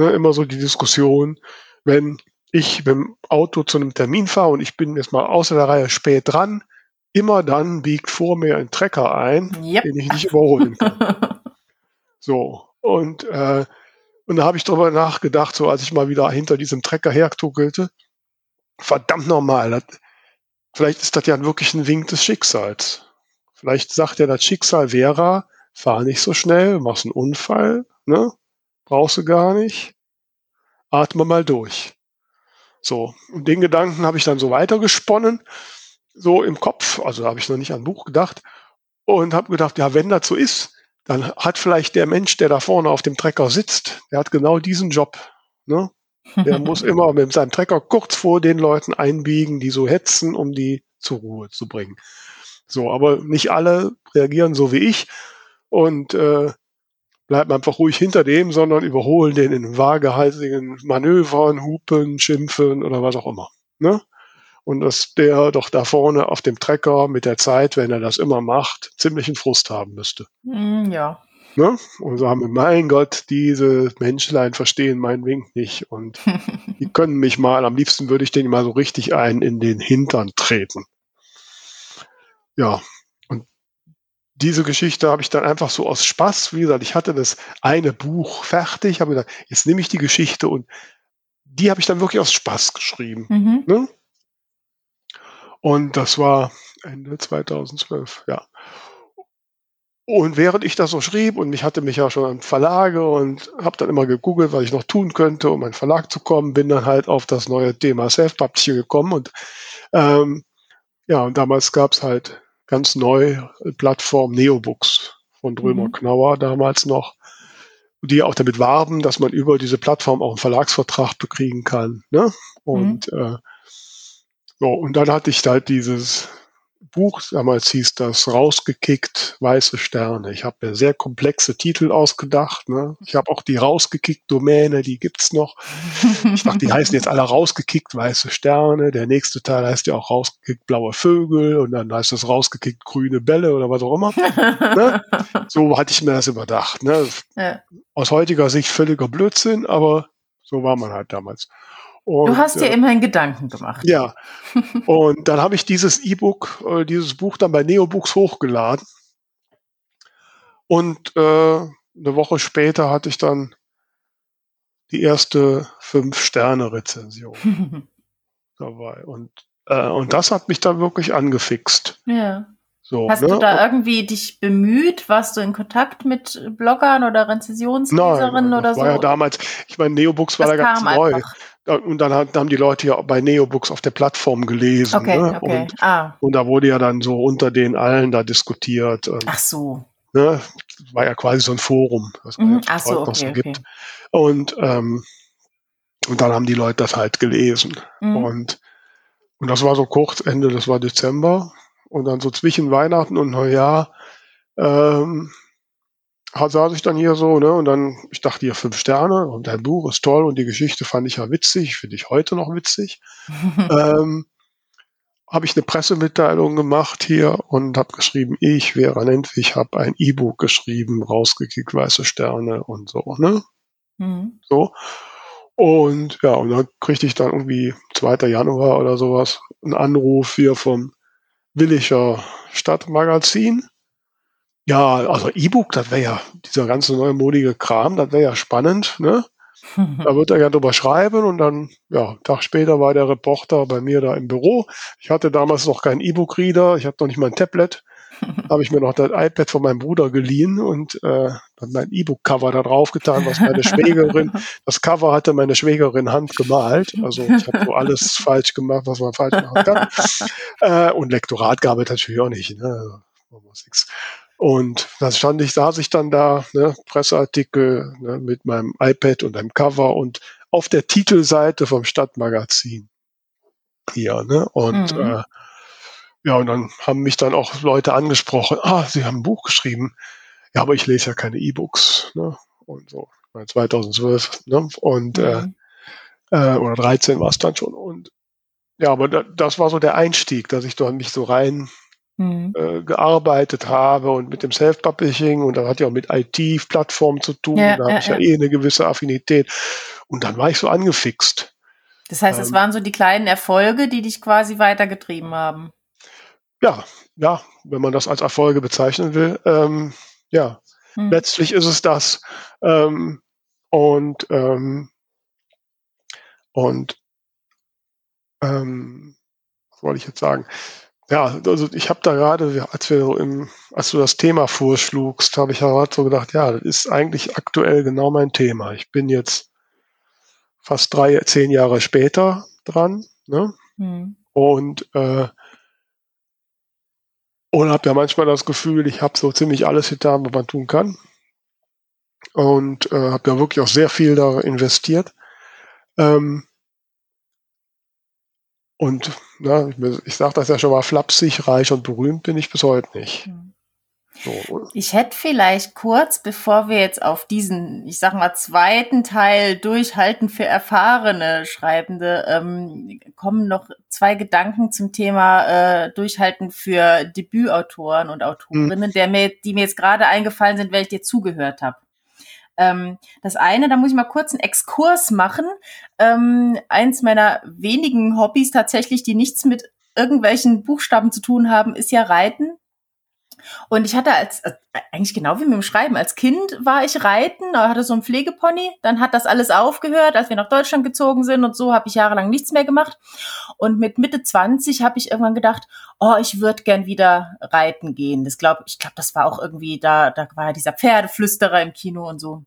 Ne, immer so die Diskussion, wenn ich mit dem Auto zu einem Termin fahre und ich bin jetzt mal außer der Reihe spät dran, immer dann biegt vor mir ein Trecker ein, yep. den ich nicht überholen kann. so, und, äh, und da habe ich darüber nachgedacht, so als ich mal wieder hinter diesem Trecker hertuckelte, verdammt nochmal, vielleicht ist das ja wirklich ein Wink des Schicksals. Vielleicht sagt ja das Schicksal Vera, fahr nicht so schnell, machst einen Unfall, ne? Brauchst du gar nicht. Atme mal durch. So, und den Gedanken habe ich dann so weitergesponnen, so im Kopf, also habe ich noch nicht an Buch gedacht und habe gedacht, ja, wenn das so ist, dann hat vielleicht der Mensch, der da vorne auf dem Trecker sitzt, der hat genau diesen Job. Ne? Der muss immer mit seinem Trecker kurz vor den Leuten einbiegen, die so hetzen, um die zur Ruhe zu bringen. So, aber nicht alle reagieren so wie ich und äh, bleiben einfach ruhig hinter dem, sondern überholen den in waagehaltigen Manövern, Hupen, Schimpfen oder was auch immer. Ne? Und dass der doch da vorne auf dem Trecker mit der Zeit, wenn er das immer macht, ziemlich einen Frust haben müsste. Mm, ja. Ne? Und sagen, mein Gott, diese Menschlein verstehen meinen Wink nicht und die können mich mal, am liebsten würde ich denen mal so richtig einen in den Hintern treten. Ja, diese Geschichte habe ich dann einfach so aus Spaß, wie gesagt, ich hatte das eine Buch fertig, habe gesagt, jetzt nehme ich die Geschichte und die habe ich dann wirklich aus Spaß geschrieben. Mhm. Ne? Und das war Ende 2012, ja. Und während ich das so schrieb und ich hatte mich ja schon an Verlage und habe dann immer gegoogelt, was ich noch tun könnte, um an Verlag zu kommen, bin dann halt auf das neue Thema Self-Publishing gekommen und ähm, ja, und damals gab es halt ganz neu Plattform Neobooks von Drömer mhm. Knauer damals noch, die auch damit warben, dass man über diese Plattform auch einen Verlagsvertrag bekriegen kann. Ne? Und mhm. äh, so, und dann hatte ich halt dieses Buch, damals hieß das Rausgekickt, Weiße Sterne. Ich habe mir sehr komplexe Titel ausgedacht. Ne? Ich habe auch die Rausgekickt-Domäne, die gibt's noch. Ich dachte, die heißen jetzt alle Rausgekickt, Weiße Sterne. Der nächste Teil heißt ja auch Rausgekickt, Blaue Vögel. Und dann heißt es Rausgekickt, Grüne Bälle oder was auch immer. ne? So hatte ich mir das überdacht. Ne? Ja. Aus heutiger Sicht völliger Blödsinn, aber so war man halt damals. Und, du hast dir äh, immerhin Gedanken gemacht. Ja. und dann habe ich dieses E-Book, äh, dieses Buch dann bei Neobooks hochgeladen. Und äh, eine Woche später hatte ich dann die erste Fünf-Sterne-Rezension dabei. Und, äh, und das hat mich dann wirklich angefixt. Ja. So, Hast ne? du da irgendwie dich bemüht? Warst du in Kontakt mit Bloggern oder Rezensionsleserinnen oder so? War ja damals, ich meine, Neobooks war da ganz neu. Einfach. Und dann haben die Leute ja bei Neobooks auf der Plattform gelesen. Okay, ne? okay. Und, ah. und da wurde ja dann so unter den allen da diskutiert. Ach so. Ne? War ja quasi so ein Forum, was man mhm. Ach so, okay, so okay. gibt. Und, ähm, und dann haben die Leute das halt gelesen. Mhm. Und, und das war so kurz, Ende, das war Dezember. Und dann so zwischen Weihnachten und Neujahr ähm, saß ich dann hier so, ne, und dann, ich dachte hier fünf Sterne und dein Buch ist toll und die Geschichte fand ich ja witzig, finde ich heute noch witzig. ähm, habe ich eine Pressemitteilung gemacht hier und habe geschrieben, ich wäre Nentwich, habe ein E-Book geschrieben, rausgekickt, weiße Sterne und so, ne? Mhm. So. Und ja, und dann kriegte ich dann irgendwie 2. Januar oder sowas einen Anruf hier vom Williger Stadtmagazin ja, also E-Book, das wäre ja, dieser ganze neumodige Kram, das wäre ja spannend, ne? Da wird er ja drüber schreiben und dann, ja, Tag später war der Reporter bei mir da im Büro. Ich hatte damals noch keinen E-Book-Reader, ich hatte noch nicht mal ein Tablet. habe ich mir noch das iPad von meinem Bruder geliehen und äh, dann mein E-Book-Cover da drauf getan, was meine Schwägerin, das Cover hatte meine Schwägerin handgemalt. Also ich habe so alles falsch gemacht, was man falsch machen kann. Äh, und Lektorat gab es natürlich auch nicht. Ne? Also, und da stand ich, saß ich dann da, ne, Presseartikel ne, mit meinem iPad und einem Cover und auf der Titelseite vom Stadtmagazin hier, ne? Und mhm. äh, ja, und dann haben mich dann auch Leute angesprochen, ah, sie haben ein Buch geschrieben. Ja, aber ich lese ja keine E-Books, ne? Und so, 2012, ne? Und äh, mhm. äh, oder 13 war es dann schon. Und ja, aber da, das war so der Einstieg, dass ich da mich so rein mhm. äh, gearbeitet habe und mit dem Self-Publishing und dann hat ja auch mit IT-Plattformen zu tun. Ja, da habe ja, ich ja, eh eine gewisse Affinität. Und dann war ich so angefixt. Das heißt, es ähm, waren so die kleinen Erfolge, die dich quasi weitergetrieben haben. Ja, ja, wenn man das als Erfolge bezeichnen will. Ähm, ja, hm. letztlich ist es das. Ähm, und ähm, und ähm, was wollte ich jetzt sagen? Ja, also ich habe da gerade, als wir im, als du das Thema vorschlugst, habe ich gerade so gedacht, ja, das ist eigentlich aktuell genau mein Thema. Ich bin jetzt fast drei, zehn Jahre später dran, ne? Mhm. Und äh, und habe ja manchmal das Gefühl, ich habe so ziemlich alles getan, was man tun kann. Und äh, habe ja wirklich auch sehr viel da investiert. Ähm, und na, ich, ich sage das ja schon mal flapsig, reich und berühmt bin ich bis heute nicht. Hm. So. Ich hätte vielleicht kurz, bevor wir jetzt auf diesen, ich sag mal, zweiten Teil Durchhalten für erfahrene Schreibende ähm, kommen, noch zwei Gedanken zum Thema äh, Durchhalten für Debütautoren und Autorinnen, hm. der mir, die mir jetzt gerade eingefallen sind, weil ich dir zugehört habe. Ähm, das eine, da muss ich mal kurz einen Exkurs machen. Ähm, eins meiner wenigen Hobbys tatsächlich, die nichts mit irgendwelchen Buchstaben zu tun haben, ist ja Reiten. Und ich hatte als, äh, eigentlich genau wie mit dem Schreiben, als Kind war ich reiten, hatte so ein Pflegepony, dann hat das alles aufgehört, als wir nach Deutschland gezogen sind und so habe ich jahrelang nichts mehr gemacht. Und mit Mitte 20 habe ich irgendwann gedacht, oh, ich würde gern wieder reiten gehen. Das glaub, ich glaube, das war auch irgendwie, da, da war ja dieser Pferdeflüsterer im Kino und so.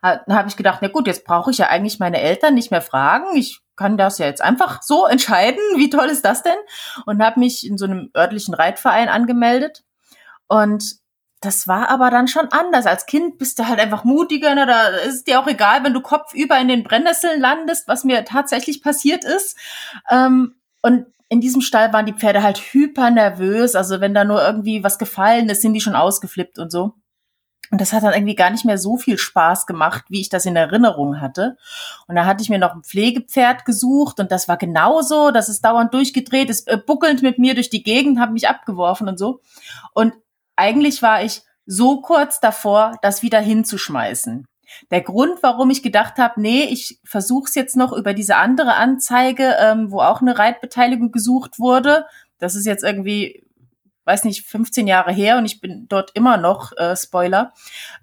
Dann habe ich gedacht, na gut, jetzt brauche ich ja eigentlich meine Eltern nicht mehr fragen. Ich kann das ja jetzt einfach so entscheiden. Wie toll ist das denn? Und habe mich in so einem örtlichen Reitverein angemeldet. Und das war aber dann schon anders. Als Kind bist du halt einfach mutiger. Ne? Da ist dir auch egal, wenn du kopfüber in den Brennnesseln landest, was mir tatsächlich passiert ist. Ähm, und in diesem Stall waren die Pferde halt hyper nervös. Also wenn da nur irgendwie was gefallen ist, sind die schon ausgeflippt und so. Und das hat dann irgendwie gar nicht mehr so viel Spaß gemacht, wie ich das in Erinnerung hatte. Und da hatte ich mir noch ein Pflegepferd gesucht und das war genauso. Das ist dauernd durchgedreht, ist äh, buckelnd mit mir durch die Gegend, hat mich abgeworfen und so. Und eigentlich war ich so kurz davor, das wieder hinzuschmeißen. Der Grund, warum ich gedacht habe, nee, ich versuche es jetzt noch über diese andere Anzeige, ähm, wo auch eine Reitbeteiligung gesucht wurde. Das ist jetzt irgendwie weiß nicht, 15 Jahre her und ich bin dort immer noch, äh, Spoiler.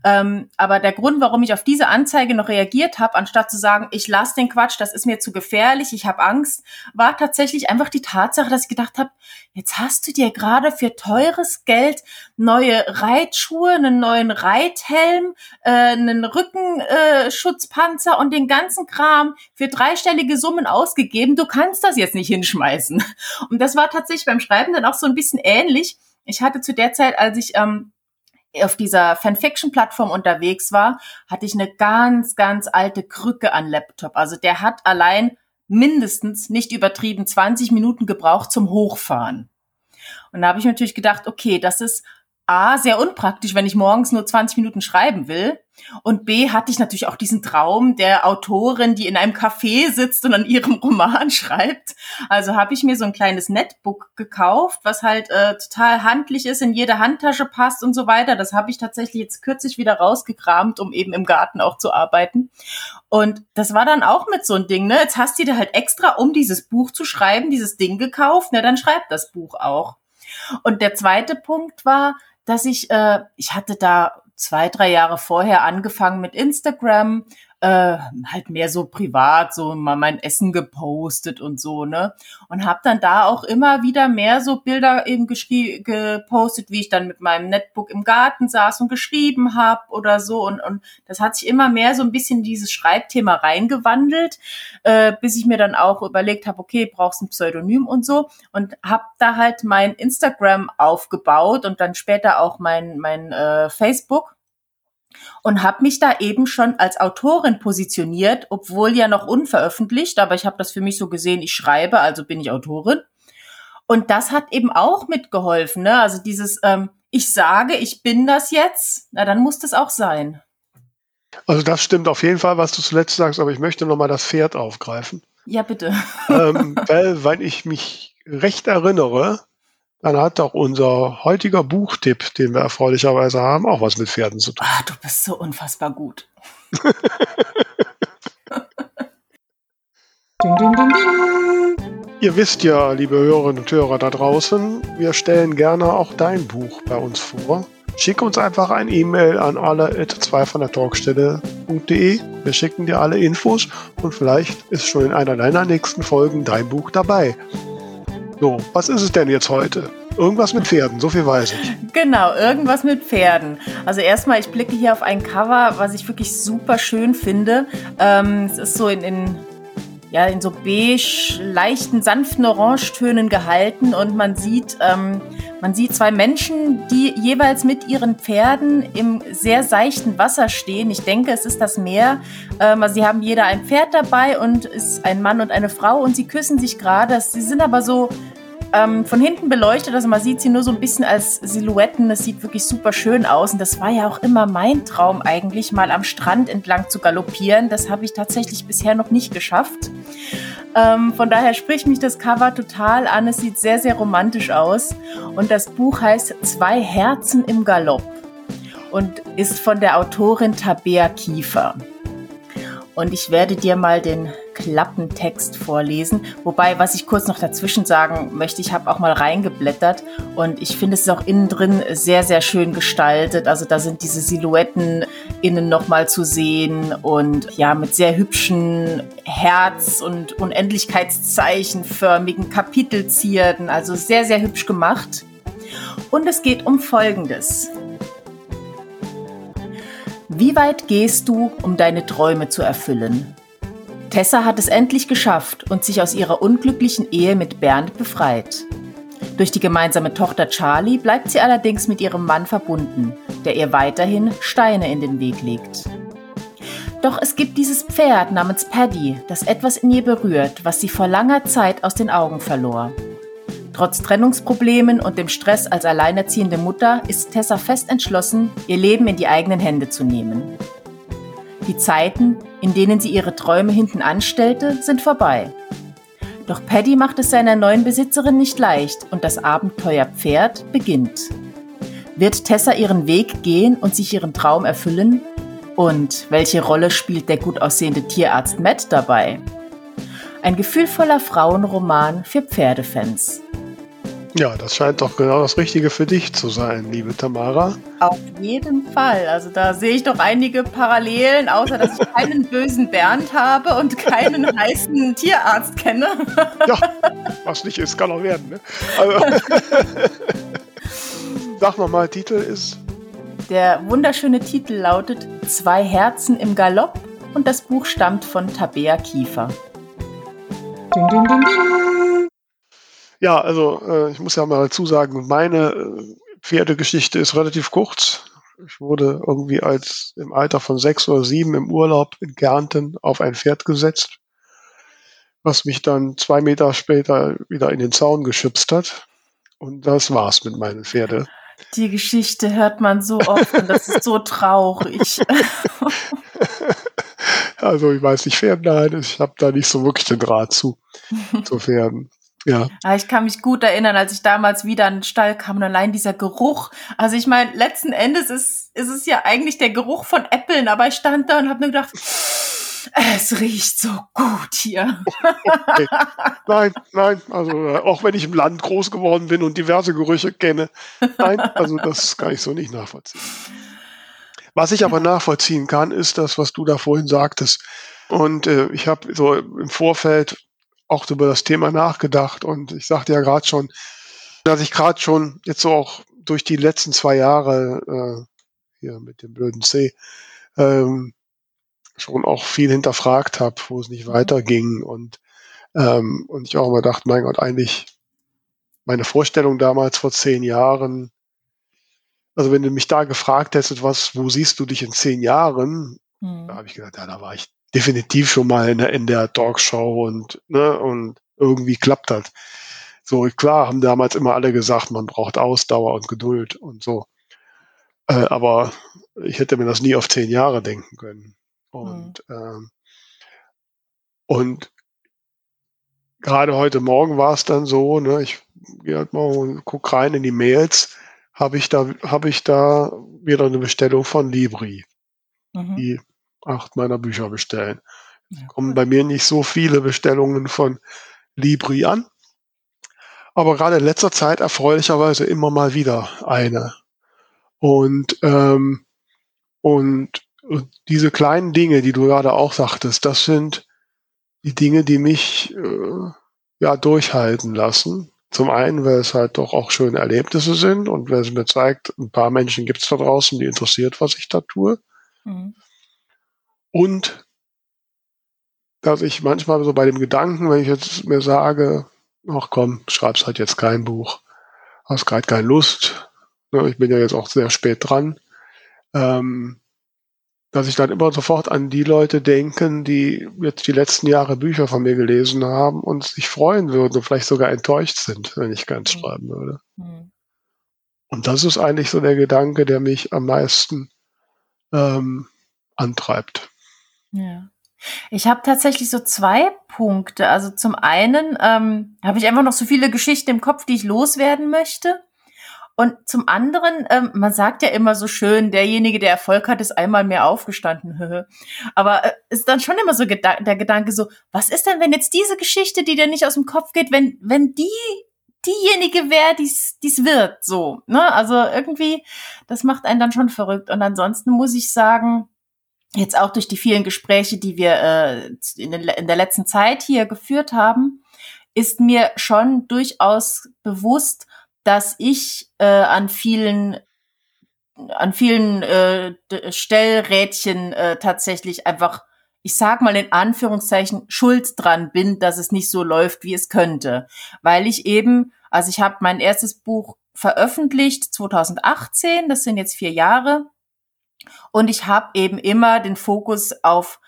Ähm, aber der Grund, warum ich auf diese Anzeige noch reagiert habe, anstatt zu sagen, ich lasse den Quatsch, das ist mir zu gefährlich, ich habe Angst, war tatsächlich einfach die Tatsache, dass ich gedacht habe, jetzt hast du dir gerade für teures Geld neue Reitschuhe, einen neuen Reithelm, äh, einen Rückenschutzpanzer und den ganzen Kram für dreistellige Summen ausgegeben. Du kannst das jetzt nicht hinschmeißen. Und das war tatsächlich beim Schreiben dann auch so ein bisschen ähnlich ich hatte zu der Zeit, als ich ähm, auf dieser Fanfiction-Plattform unterwegs war, hatte ich eine ganz, ganz alte Krücke an Laptop. Also der hat allein mindestens nicht übertrieben 20 Minuten gebraucht zum Hochfahren. Und da habe ich natürlich gedacht, okay, das ist A, sehr unpraktisch, wenn ich morgens nur 20 Minuten schreiben will. Und B, hatte ich natürlich auch diesen Traum der Autorin, die in einem Café sitzt und an ihrem Roman schreibt. Also habe ich mir so ein kleines Netbook gekauft, was halt äh, total handlich ist, in jede Handtasche passt und so weiter. Das habe ich tatsächlich jetzt kürzlich wieder rausgekramt, um eben im Garten auch zu arbeiten. Und das war dann auch mit so ein Ding, ne? Jetzt hast du dir halt extra, um dieses Buch zu schreiben, dieses Ding gekauft, ne? Dann schreibt das Buch auch. Und der zweite Punkt war, dass ich, äh, ich hatte da zwei, drei Jahre vorher angefangen mit Instagram, äh, halt mehr so privat, so mal mein Essen gepostet und so, ne? Und habe dann da auch immer wieder mehr so Bilder eben gepostet, wie ich dann mit meinem Netbook im Garten saß und geschrieben habe oder so. Und, und das hat sich immer mehr so ein bisschen dieses Schreibthema reingewandelt, äh, bis ich mir dann auch überlegt habe, okay, brauchst ein Pseudonym und so. Und habe da halt mein Instagram aufgebaut und dann später auch mein, mein äh, Facebook und habe mich da eben schon als Autorin positioniert, obwohl ja noch unveröffentlicht, aber ich habe das für mich so gesehen, ich schreibe, also bin ich Autorin. Und das hat eben auch mitgeholfen, ne? Also dieses, ähm, ich sage, ich bin das jetzt, na dann muss das auch sein. Also das stimmt auf jeden Fall, was du zuletzt sagst, aber ich möchte nochmal das Pferd aufgreifen. Ja, bitte. ähm, weil, weil ich mich recht erinnere, dann hat doch unser heutiger Buchtipp, den wir erfreulicherweise haben, auch was mit Pferden zu tun. Ah, du bist so unfassbar gut. Ihr wisst ja, liebe Hörerinnen und Hörer da draußen, wir stellen gerne auch dein Buch bei uns vor. Schick uns einfach ein E-Mail an alle 2 von der Talkstelle.de. Wir schicken dir alle Infos und vielleicht ist schon in einer deiner nächsten Folgen dein Buch dabei. So, was ist es denn jetzt heute? Irgendwas mit Pferden, so viel weiß ich. Genau, irgendwas mit Pferden. Also erstmal, ich blicke hier auf ein Cover, was ich wirklich super schön finde. Ähm, es ist so in, in, ja, in so beige, leichten, sanften Orangetönen gehalten und man sieht, ähm, man sieht zwei Menschen, die jeweils mit ihren Pferden im sehr seichten Wasser stehen. Ich denke, es ist das Meer. Ähm, also sie haben jeder ein Pferd dabei und ist ein Mann und eine Frau und sie küssen sich gerade. Sie sind aber so ähm, von hinten beleuchtet, also man sieht sie nur so ein bisschen als Silhouetten. Das sieht wirklich super schön aus. Und das war ja auch immer mein Traum eigentlich, mal am Strand entlang zu galoppieren. Das habe ich tatsächlich bisher noch nicht geschafft. Ähm, von daher spricht mich das Cover total an. Es sieht sehr, sehr romantisch aus. Und das Buch heißt Zwei Herzen im Galopp und ist von der Autorin Tabea Kiefer. Und ich werde dir mal den Klappentext vorlesen. Wobei, was ich kurz noch dazwischen sagen möchte, ich habe auch mal reingeblättert und ich finde es ist auch innen drin sehr, sehr schön gestaltet. Also da sind diese Silhouetten innen nochmal zu sehen und ja, mit sehr hübschen Herz- und Unendlichkeitszeichenförmigen Kapitelzierden. Also sehr, sehr hübsch gemacht. Und es geht um Folgendes. Wie weit gehst du, um deine Träume zu erfüllen? Tessa hat es endlich geschafft und sich aus ihrer unglücklichen Ehe mit Bernd befreit. Durch die gemeinsame Tochter Charlie bleibt sie allerdings mit ihrem Mann verbunden, der ihr weiterhin Steine in den Weg legt. Doch es gibt dieses Pferd namens Paddy, das etwas in ihr berührt, was sie vor langer Zeit aus den Augen verlor. Trotz Trennungsproblemen und dem Stress als alleinerziehende Mutter ist Tessa fest entschlossen, ihr Leben in die eigenen Hände zu nehmen. Die Zeiten, in denen sie ihre Träume hinten anstellte, sind vorbei. Doch Paddy macht es seiner neuen Besitzerin nicht leicht und das Abenteuer Pferd beginnt. Wird Tessa ihren Weg gehen und sich ihren Traum erfüllen? Und welche Rolle spielt der gut aussehende Tierarzt Matt dabei? Ein gefühlvoller Frauenroman für Pferdefans. Ja, das scheint doch genau das Richtige für dich zu sein, liebe Tamara. Auf jeden Fall. Also da sehe ich doch einige Parallelen, außer dass ich keinen bösen Bernd habe und keinen heißen Tierarzt kenne. Ja, was nicht ist, kann auch werden. Ne? Also, sag nochmal, Titel ist. Der wunderschöne Titel lautet Zwei Herzen im Galopp und das Buch stammt von Tabea Kiefer. Ding, ding, ding, ding. Ja, also äh, ich muss ja mal dazu sagen, meine äh, Pferdegeschichte ist relativ kurz. Ich wurde irgendwie als im Alter von sechs oder sieben im Urlaub in Kärnten auf ein Pferd gesetzt, was mich dann zwei Meter später wieder in den Zaun geschützt hat. Und das war's mit meinen Pferde. Die Geschichte hört man so oft und das ist so traurig. also ich weiß nicht, Pferden, nein, ich habe da nicht so wirklich den Draht zu, zu Pferden. Ja. ja. Ich kann mich gut erinnern, als ich damals wieder in den Stall kam und allein dieser Geruch. Also ich meine, letzten Endes ist, ist es ja eigentlich der Geruch von Äppeln, aber ich stand da und habe mir gedacht, es riecht so gut hier. Okay. Nein, nein, also äh, auch wenn ich im Land groß geworden bin und diverse Gerüche kenne, nein, also das kann ich so nicht nachvollziehen. Was ich aber nachvollziehen kann, ist das, was du da vorhin sagtest. Und äh, ich habe so im Vorfeld auch über das Thema nachgedacht und ich sagte ja gerade schon, dass ich gerade schon jetzt so auch durch die letzten zwei Jahre äh, hier mit dem blöden C ähm, schon auch viel hinterfragt habe, wo es nicht mhm. weiterging und ähm, und ich auch immer dachte, mein Gott, eigentlich meine Vorstellung damals vor zehn Jahren, also wenn du mich da gefragt hättest, was, wo siehst du dich in zehn Jahren, mhm. da habe ich gedacht, ja, da war ich definitiv schon mal in der, in der Talkshow und, ne, und irgendwie klappt das. So, klar, haben damals immer alle gesagt, man braucht Ausdauer und Geduld und so. Äh, aber ich hätte mir das nie auf zehn Jahre denken können. Und, mhm. ähm, und gerade heute Morgen war es dann so, ne, ich gehe halt mal und guck rein in die Mails, habe ich da, habe ich da wieder eine Bestellung von Libri. Mhm. Die acht meiner Bücher bestellen. Ja, kommen bei mir nicht so viele Bestellungen von Libri an. Aber gerade in letzter Zeit erfreulicherweise immer mal wieder eine. Und, ähm, und, und diese kleinen Dinge, die du gerade auch sagtest, das sind die Dinge, die mich äh, ja durchhalten lassen. Zum einen, weil es halt doch auch schöne Erlebnisse sind und weil es mir zeigt, ein paar Menschen gibt es da draußen, die interessiert, was ich da tue. Mhm. Und dass ich manchmal so bei dem Gedanken, wenn ich jetzt mir sage, ach komm, schreibst halt jetzt kein Buch, hast gerade keine Lust, ne, ich bin ja jetzt auch sehr spät dran, ähm, dass ich dann immer sofort an die Leute denken, die jetzt die letzten Jahre Bücher von mir gelesen haben und sich freuen würden und vielleicht sogar enttäuscht sind, wenn ich keins mhm. schreiben würde. Mhm. Und das ist eigentlich so der Gedanke, der mich am meisten ähm, antreibt. Ja. Ich habe tatsächlich so zwei Punkte. Also zum einen ähm, habe ich einfach noch so viele Geschichten im Kopf, die ich loswerden möchte. Und zum anderen, ähm, man sagt ja immer so schön, derjenige, der Erfolg hat, ist einmal mehr aufgestanden. Aber äh, ist dann schon immer so geda der Gedanke so, was ist denn, wenn jetzt diese Geschichte, die dir nicht aus dem Kopf geht, wenn, wenn die diejenige wäre, die's die's wird, so, ne? Also irgendwie, das macht einen dann schon verrückt. Und ansonsten muss ich sagen, jetzt auch durch die vielen Gespräche, die wir äh, in, den, in der letzten Zeit hier geführt haben, ist mir schon durchaus bewusst, dass ich äh, an vielen an vielen äh, Stellrädchen äh, tatsächlich einfach, ich sag mal in Anführungszeichen, schuld dran bin, dass es nicht so läuft, wie es könnte. Weil ich eben, also ich habe mein erstes Buch veröffentlicht 2018, das sind jetzt vier Jahre, und ich habe eben immer den Fokus auf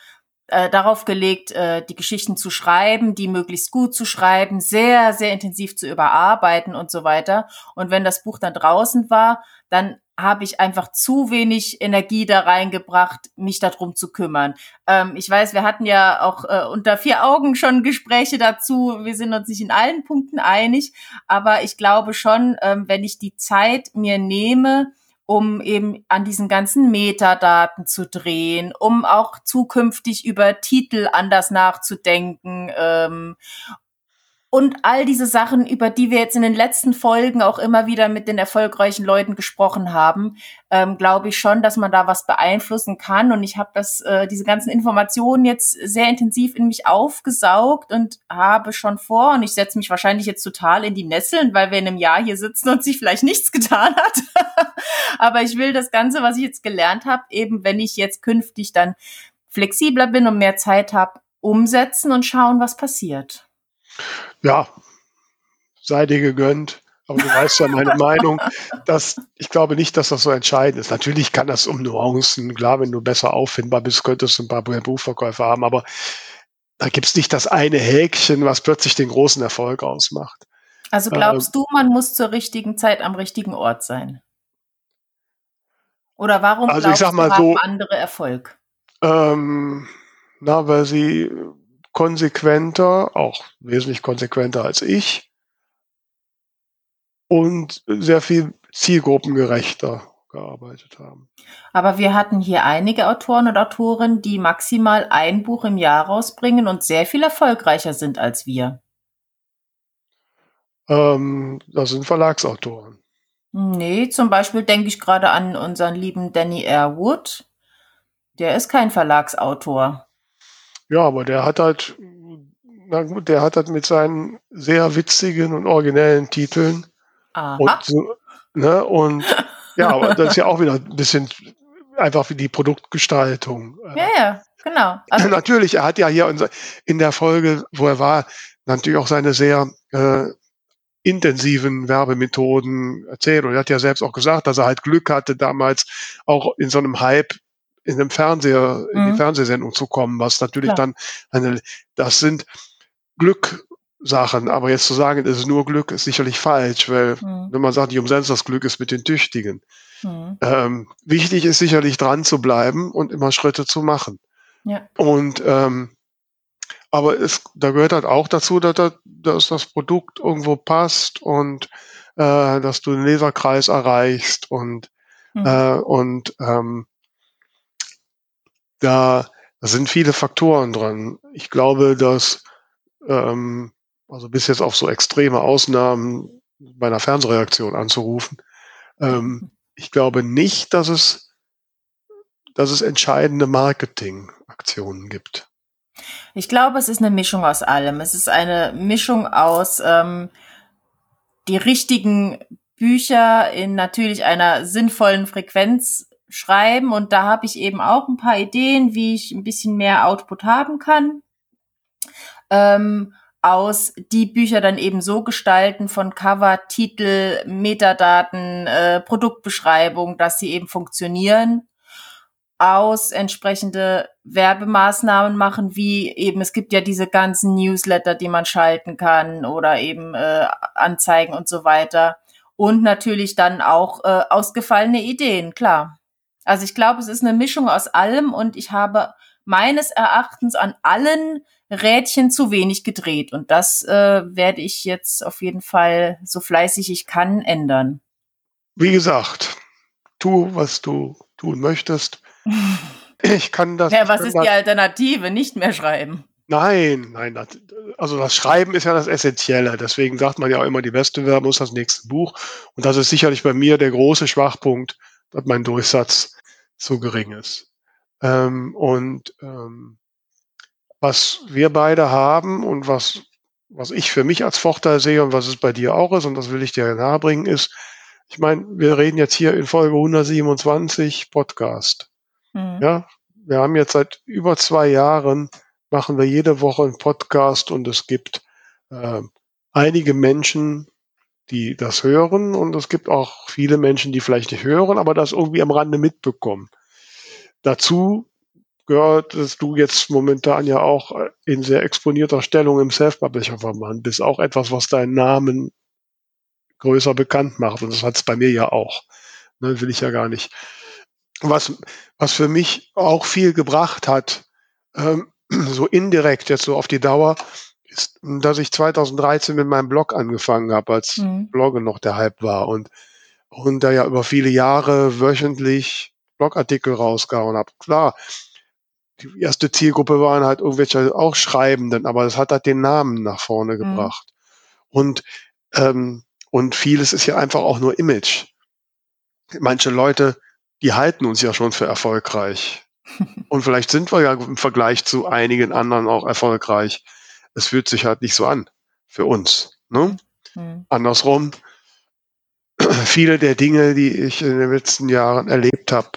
äh, darauf gelegt, äh, die Geschichten zu schreiben, die möglichst gut zu schreiben, sehr, sehr intensiv zu überarbeiten und so weiter. Und wenn das Buch dann draußen war, dann habe ich einfach zu wenig Energie da reingebracht, mich darum zu kümmern. Ähm, ich weiß, wir hatten ja auch äh, unter vier Augen schon Gespräche dazu. Wir sind uns nicht in allen Punkten einig, aber ich glaube schon, ähm, wenn ich die Zeit mir nehme, um eben an diesen ganzen Metadaten zu drehen, um auch zukünftig über Titel anders nachzudenken ähm, und all diese Sachen, über die wir jetzt in den letzten Folgen auch immer wieder mit den erfolgreichen Leuten gesprochen haben, ähm, glaube ich schon, dass man da was beeinflussen kann. Und ich habe das, äh, diese ganzen Informationen jetzt sehr intensiv in mich aufgesaugt und habe schon vor, und ich setze mich wahrscheinlich jetzt total in die Nesseln, weil wir in einem Jahr hier sitzen und sich vielleicht nichts getan hat. Aber ich will das Ganze, was ich jetzt gelernt habe, eben wenn ich jetzt künftig dann flexibler bin und mehr Zeit habe, umsetzen und schauen, was passiert. Ja, sei dir gegönnt. Aber du weißt ja meine Meinung, dass ich glaube nicht, dass das so entscheidend ist. Natürlich kann das um Nuancen, klar, wenn du besser auffindbar bist, könntest du ein paar Buchverkäufe haben, aber da gibt es nicht das eine Häkchen, was plötzlich den großen Erfolg ausmacht. Also glaubst ähm, du, man muss zur richtigen Zeit am richtigen Ort sein? Oder warum also glaubst ich sag mal du, so, andere Erfolg? Ähm, na, weil sie konsequenter, auch wesentlich konsequenter als ich und sehr viel zielgruppengerechter gearbeitet haben. Aber wir hatten hier einige Autoren und Autorinnen, die maximal ein Buch im Jahr rausbringen und sehr viel erfolgreicher sind als wir. Ähm, das sind Verlagsautoren. Nee, zum Beispiel denke ich gerade an unseren lieben Danny Airwood. Der ist kein Verlagsautor. Ja, aber der hat halt, na gut, der hat halt mit seinen sehr witzigen und originellen Titeln Aha. und ne, und ja, aber das ist ja auch wieder ein bisschen einfach wie die Produktgestaltung. Ja, ja, genau. Also, natürlich, er hat ja hier in der Folge, wo er war, natürlich auch seine sehr äh, intensiven Werbemethoden erzählt. Und er hat ja selbst auch gesagt, dass er halt Glück hatte, damals auch in so einem Hype in einem Fernseher, mhm. in die mhm. Fernsehsendung zu kommen, was natürlich Klar. dann eine, das sind Glücksachen, aber jetzt zu sagen, es ist nur Glück, ist sicherlich falsch, weil mhm. wenn man sagt, nicht umsonst das Glück ist mit den Tüchtigen. Mhm. Ähm, wichtig ist sicherlich dran zu bleiben und immer Schritte zu machen. Ja. Und ähm, aber es, da gehört halt auch dazu, dass, dass das Produkt irgendwo passt und äh, dass du den Leserkreis erreichst und mhm. äh, und ähm, da, sind viele Faktoren dran. Ich glaube, dass, ähm, also bis jetzt auf so extreme Ausnahmen bei einer Fernsehreaktion anzurufen, ähm, ich glaube nicht, dass es, dass es entscheidende Marketingaktionen gibt. Ich glaube, es ist eine Mischung aus allem. Es ist eine Mischung aus ähm, die richtigen Bücher in natürlich einer sinnvollen Frequenz schreiben und da habe ich eben auch ein paar Ideen, wie ich ein bisschen mehr Output haben kann. Ähm, aus die Bücher dann eben so gestalten von Cover, Titel, Metadaten, äh, Produktbeschreibung, dass sie eben funktionieren. Aus entsprechende Werbemaßnahmen machen, wie eben, es gibt ja diese ganzen Newsletter, die man schalten kann oder eben äh, Anzeigen und so weiter. Und natürlich dann auch äh, ausgefallene Ideen, klar. Also ich glaube, es ist eine Mischung aus allem und ich habe meines Erachtens an allen Rädchen zu wenig gedreht. Und das äh, werde ich jetzt auf jeden Fall, so fleißig ich kann, ändern. wie gesagt, tu, was du tun möchtest. Ich kann das. Ja, was ist die Alternative? Nicht mehr schreiben. Nein, nein, das, also das Schreiben ist ja das Essentielle. Deswegen sagt man ja auch immer, die beste Werbung ist das nächste Buch. Und das ist sicherlich bei mir der große Schwachpunkt, dass mein Durchsatz zu gering ist. Ähm, und ähm, was wir beide haben und was, was ich für mich als Vorteil sehe und was es bei dir auch ist, und das will ich dir nahebringen, ist, ich meine, wir reden jetzt hier in Folge 127 Podcast. Mhm. Ja, wir haben jetzt seit über zwei Jahren, machen wir jede Woche einen Podcast und es gibt äh, einige Menschen, die das hören und es gibt auch viele Menschen, die vielleicht nicht hören, aber das irgendwie am Rande mitbekommen. Dazu gehört, dass du jetzt momentan ja auch in sehr exponierter Stellung im Self-Publisher-Verband bist. Auch etwas, was deinen Namen größer bekannt macht. Und das hat es bei mir ja auch. Ne, will ich ja gar nicht. Was, was für mich auch viel gebracht hat, ähm, so indirekt jetzt so auf die Dauer, ist, dass ich 2013 mit meinem Blog angefangen habe, als Mhm. Bloggen noch der Hype war und, und da ja über viele Jahre wöchentlich Blogartikel rausgehauen habe. Klar, die erste Zielgruppe waren halt irgendwelche auch Schreibenden, aber das hat halt den Namen nach vorne gebracht. Und, ähm, und vieles ist ja einfach auch nur Image. Manche Leute, die halten uns ja schon für erfolgreich. Und vielleicht sind wir ja im Vergleich zu einigen anderen auch erfolgreich. Es fühlt sich halt nicht so an für uns. Ne? Mhm. Andersrum, viele der Dinge, die ich in den letzten Jahren erlebt habe,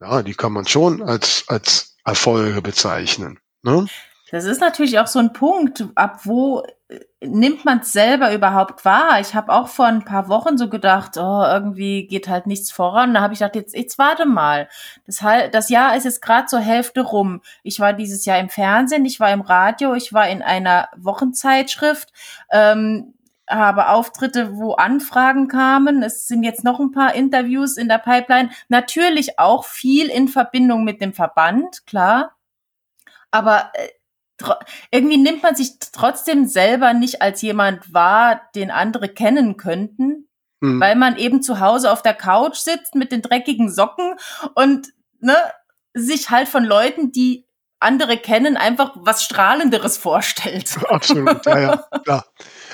ja, die kann man schon als, als Erfolge bezeichnen. Ne? Das ist natürlich auch so ein Punkt, ab wo äh, nimmt man es selber überhaupt wahr? Ich habe auch vor ein paar Wochen so gedacht, oh, irgendwie geht halt nichts voran. Da habe ich gedacht, jetzt, jetzt warte mal. Das, das Jahr ist jetzt gerade zur Hälfte rum. Ich war dieses Jahr im Fernsehen, ich war im Radio, ich war in einer Wochenzeitschrift, ähm, habe Auftritte, wo Anfragen kamen. Es sind jetzt noch ein paar Interviews in der Pipeline. Natürlich auch viel in Verbindung mit dem Verband, klar. Aber äh, irgendwie nimmt man sich trotzdem selber nicht als jemand wahr, den andere kennen könnten, Hm. weil man eben zu Hause auf der Couch sitzt mit den dreckigen Socken und ne, sich halt von Leuten, die andere kennen, einfach was Strahlenderes vorstellt. Absolut, ja, ja, klar.